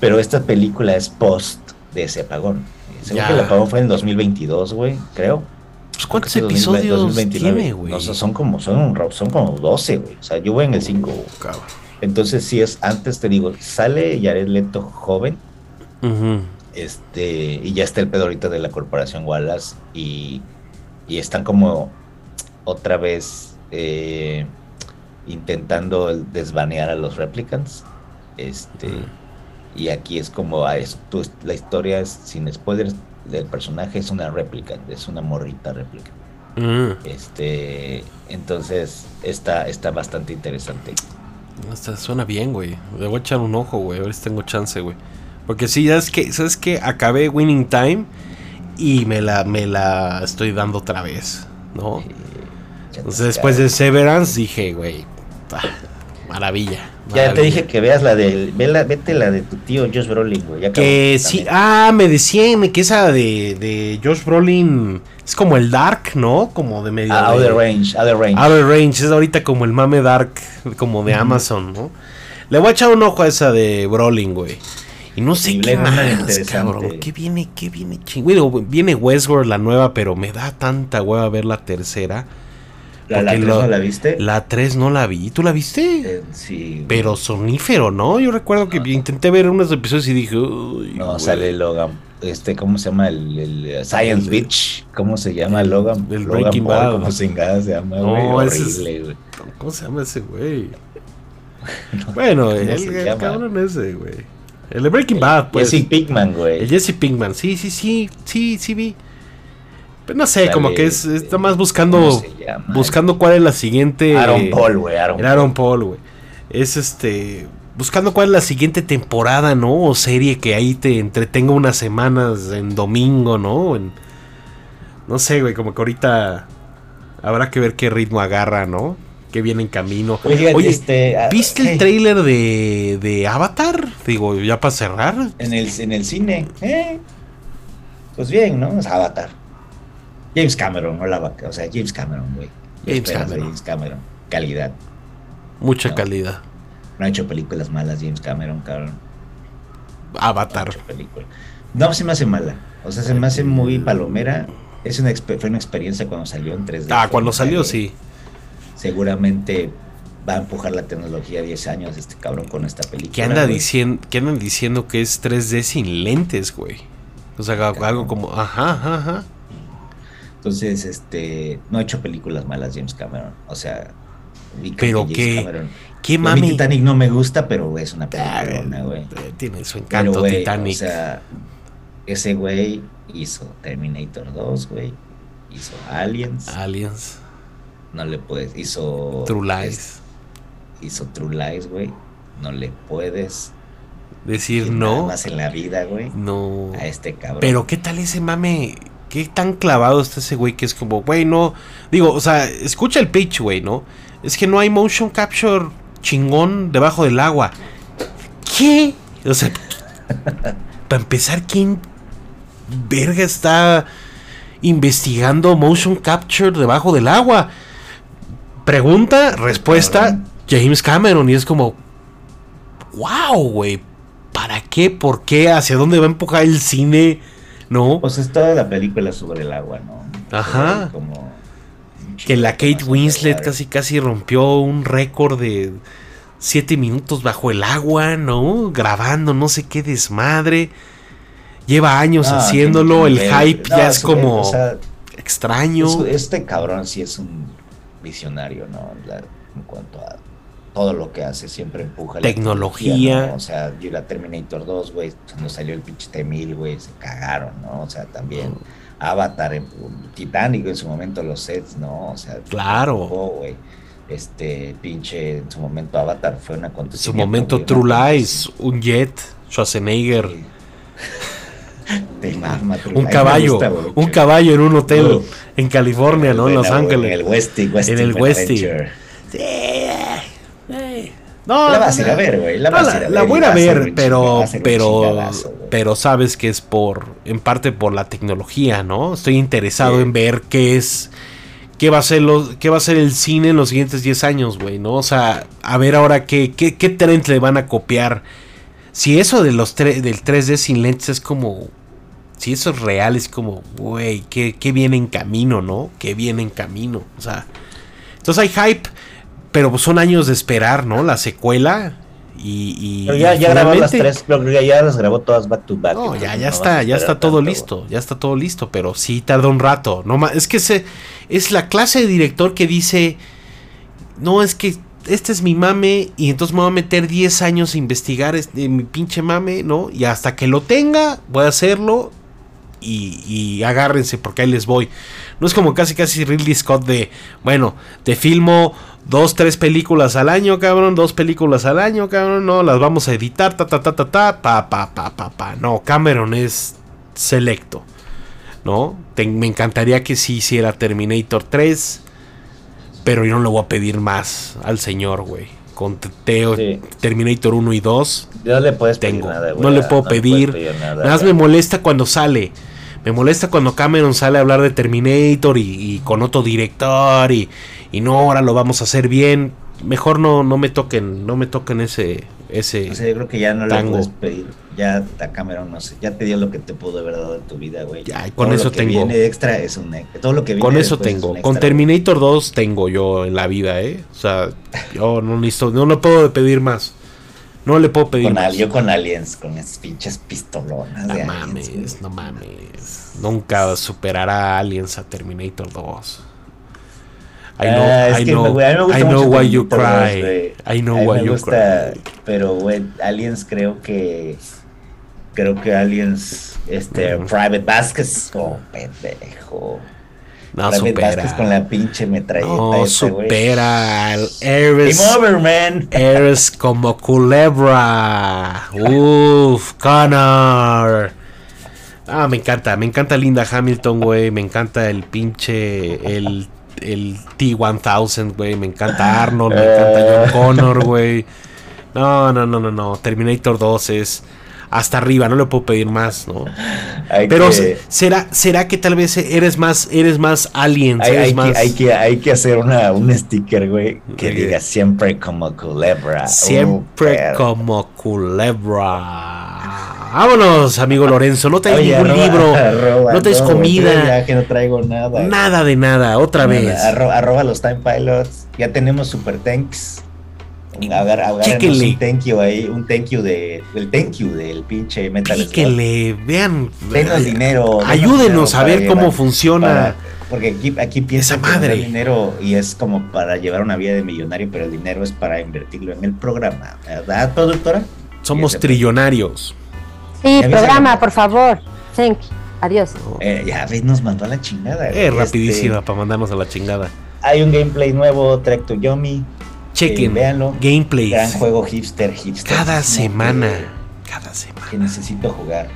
Pero esta película es post de ese apagón. Según que el apagón fue en 2022, güey, creo. Pues ¿Cuántos episodios tiene, güey? No, son como, son, son como 12, güey. O sea, yo voy en el 5. cabrón. Entonces, si es antes, te digo, sale Jared Leto joven. Este, y ya está el pedorito de la corporación Wallace. Y, están como otra vez eh, intentando desvanear a los replicants. Este. Y aquí es como ah, la historia es sin spoilers del personaje es una réplica, es una morrita réplica. Este, entonces está, está bastante interesante suena bien, güey. Le voy a echar un ojo, güey. A ver si tengo chance, güey. Porque sí, es que, ¿sabes que Acabé Winning Time y me la, me la estoy dando otra vez, ¿no? Entonces después de Severance dije, güey, maravilla. Ya te dije que veas la de. vete la de tu tío Josh Brolin, güey. que sí. Ah, me decían que esa de, de Josh Brolin es como el Dark, ¿no? Como de medio. Ah, Outer Range, Outer Range. Outer Range, es ahorita como el mame Dark, como de Amazon, ¿no? Le voy a echar un ojo a esa de Brolin, güey. Y no sé qué más, cabrón. ¿Qué viene? ¿Qué viene? viene Westworld la nueva, pero me da tanta hueva ver la tercera. ¿La, 3 no la viste? La 3 no la vi. ¿Tú la viste? Eh, sí. Pero sonífero, ¿no? Yo recuerdo que intenté ver unos episodios y dije. Uy, no, sale Logan. Este, ¿cómo se llama? El, Science Beach. ¿Cómo se llama Logan? El Breaking Bad. ¿Cómo se llama, güey? horrible, güey. ¿Cómo se llama ese güey? bueno, el, el cabrón ese, güey. El de Breaking Bad, pues. Jesse Pinkman, güey. El Jesse Pinkman, sí, sí, sí, sí, sí vi. Pero no sé, como que es, está más buscando buscando cuál es la siguiente. Aaron Paul, güey. Aaron, Aaron Paul, güey. Es este. Buscando cuál es la siguiente temporada, ¿no? O serie que ahí te entretenga unas semanas en domingo, ¿no? no sé, güey, como que ahorita habrá que ver qué ritmo agarra, ¿no? Que viene en camino. Oye, este, ah, ¿viste el trailer de, de Avatar? Digo, ya para cerrar. En el, en el cine, ¿eh? Pues bien, ¿no? Es Avatar. James Cameron, no la vaca. O sea, James Cameron, güey. James Cameron. James Cameron. Calidad. Mucha calidad. No ha hecho películas malas James Cameron, cabrón. Avatar. No, se me hace mala. O sea, se me hace muy palomera. Es una fue una experiencia cuando salió en 3D. Ah, cuando salió, sí. Seguramente va a empujar la tecnología 10 años este cabrón con esta película. ¿Qué, anda diciendo, ¿Qué andan diciendo que es 3D sin lentes, güey? O sea, algo como, ajá, ajá, ajá. Entonces, este, no ha hecho películas malas James Cameron. O sea, pero que, qué mami. Titanic no me gusta, pero es una película, güey. Eh, tiene su encanto Titanic. O sea, ese güey hizo Terminator 2, güey. Hizo Aliens. Aliens. No le puedes. Hizo. True Lies. hizo True Lies, güey. No le puedes Decir no. más en la vida, güey. No. A este cabrón. Pero ¿qué tal ese mame? ¿Qué tan clavado está ese güey que es como, güey, no. Digo, o sea, escucha el pitch, güey, ¿no? Es que no hay motion capture chingón debajo del agua. ¿Qué? O sea, para empezar, ¿quién verga está investigando motion capture debajo del agua? Pregunta, respuesta, James Cameron. Y es como, wow, güey. ¿Para qué? ¿Por qué? ¿Hacia dónde va a empujar el cine? ¿No? Pues es toda la película sobre el agua, ¿no? Ajá. Como que la Kate Winslet casi casi rompió un récord de siete minutos bajo el agua, ¿no? Grabando no sé qué desmadre. Lleva años haciéndolo, el hype ya es como extraño. este cabrón sí es un visionario, ¿no? en cuanto a todo lo que hace, siempre empuja tecnología. O sea, yo la Terminator 2, güey, cuando salió el pinche T-1000, güey, se cagaron, ¿no? O sea, también Avatar, en, Titanic en su momento los sets, ¿no? O sea, claro. güey. Este pinche en su momento Avatar fue una En su momento True Lies, un jet, Schwarzenegger. un caballo, un caballo en un hotel en California, ¿no? En Los Ángeles. En el Westy, Westy En el Westy. Sí. No, la vas a ir a ver, güey. La, la, voy a ver, pero, pero, pero sabes que es por, en parte por la tecnología, ¿no? Estoy interesado en ver qué es, qué va a ser lo, qué va a ser el cine en los siguientes 10 años, güey, ¿no? O sea, a ver ahora qué, qué, qué trend le van a copiar. Si eso de los del 3D sin lentes es como, si eso es real, es como, güey, qué, qué viene en camino, ¿no? Qué viene en camino, o sea. Entonces hay hype pero son años de esperar, ¿no? La secuela. Y, ya, ya grabó las tres, ya, las grabó todas back to back. No, ya, ya está, ya está todo listo, ya está todo listo, pero sí tarda un rato. No es que se, es la clase de director que dice, no, es que este es mi mame y entonces me voy a meter 10 años a investigar este, mi pinche mame, ¿no? Y hasta que lo tenga, voy a hacerlo y, y, agárrense porque ahí les voy. No es como casi casi Ridley Scott de, bueno, te filmo dos, tres películas al año, cabrón, dos películas al año, cabrón, no, las vamos a editar, ta, ta, ta, ta, ta, pa, pa, pa, pa, pa. No, Cameron es selecto, ¿no? me encantaría que sí hiciera Terminator 3, pero yo no le voy a pedir más al señor, güey. Con Teo, Terminator 1 y 2. No le puedes tengo, nada, No le puedo pedir. nada, más me molesta cuando sale. Me molesta cuando Cameron sale a hablar de Terminator y con otro director y, y no, ahora lo vamos a hacer bien. Mejor no, no me toquen, no me toquen ese, ese. O sea, yo creo que ya no le puedes pedir. Ya a Cameron, no sé, ya te dio lo que te pudo haber dado en tu vida, güey. Ya, con eso lo que tengo. Viene extra es un todo lo que viene Con eso tengo. con Terminator 2 tengo yo en la vida, eh. O sea, yo no necesito, no le puedo pedir más. No le puedo pedir con más. yo con Aliens, con esas pinches pistolonas. No mames, no mames. Nunca superará a Aliens a Terminator 2. I know, ah, I know, I know why you cry. I know why you cry. Pero, güey, Aliens creo que. Creo que Aliens. Este, Private Baskets. Oh, pendejo. No supera. con la pinche metralleta. No supera Eres. Game over, man. Eres como culebra. Uf, Connor. Ah, me encanta, me encanta Linda Hamilton, güey. Me encanta el pinche. El el T-1000, güey. Me encanta Arnold, me encanta John Connor, güey. No, no, no, no, no. Terminator 2 es hasta arriba, no le puedo pedir más, ¿no? Pero será, será que tal vez eres más, eres más alien, hay, hay, que, hay, que, hay que hacer una, un sticker, güey, que diga siempre como culebra. Siempre uh, como culebra. Vámonos, amigo Lorenzo. No traes ningún libro. no traes comida. Ya que no traigo nada. Nada de nada, otra vez. Arroba, los Time Pilots. Ya tenemos Super Tanks. A ver, a ver, un thank you ahí, un thank you de, el thank you del pinche Metal Chéquenle, vean. Denos dinero. Ayúdenos a ver cómo funciona. porque aquí, aquí piensa madre. el dinero y es como para llevar una vida de millonario, pero el dinero es para invertirlo en el programa, ¿verdad, productora? Somos trillonarios. Sí, programa, por favor. Thank Adiós. Eh, ya ves, nos mandó a la chingada. Es este, rapidísima para mandarnos a la chingada. Hay un gameplay nuevo, Trek to Yomi. Chequen, eh, véanlo. Gameplays. Gran juego hipster, hipster. Cada semana. cada semana. Que necesito jugar.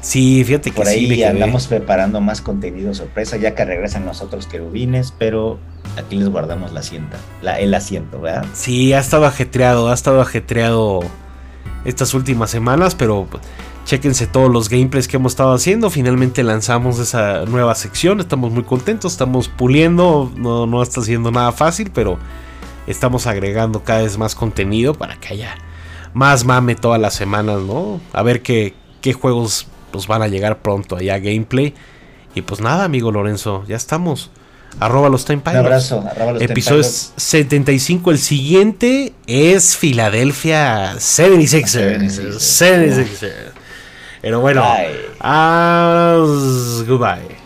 Sí, fíjate que Por ahí andamos preparando más contenido sorpresa, ya que regresan nosotros querubines, pero aquí les guardamos la asiento, la, el asiento, ¿verdad? Sí, ha estado ajetreado, ha estado ajetreado estas últimas semanas, pero Chequense todos los gameplays que hemos estado haciendo. Finalmente lanzamos esa nueva sección. Estamos muy contentos, estamos puliendo. No, no está siendo nada fácil, pero estamos agregando cada vez más contenido para que haya más mame todas las semanas, ¿no? A ver qué, qué juegos pues, van a llegar pronto allá gameplay. Y pues nada, amigo Lorenzo, ya estamos. Arroba los Time Pilots. Un abrazo, arroba los Episodio 75. El siguiente es Philadelphia 76ers. 76ers. Pero bueno, goodbye.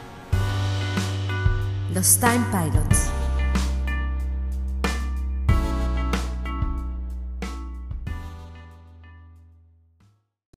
Los Time Pilots.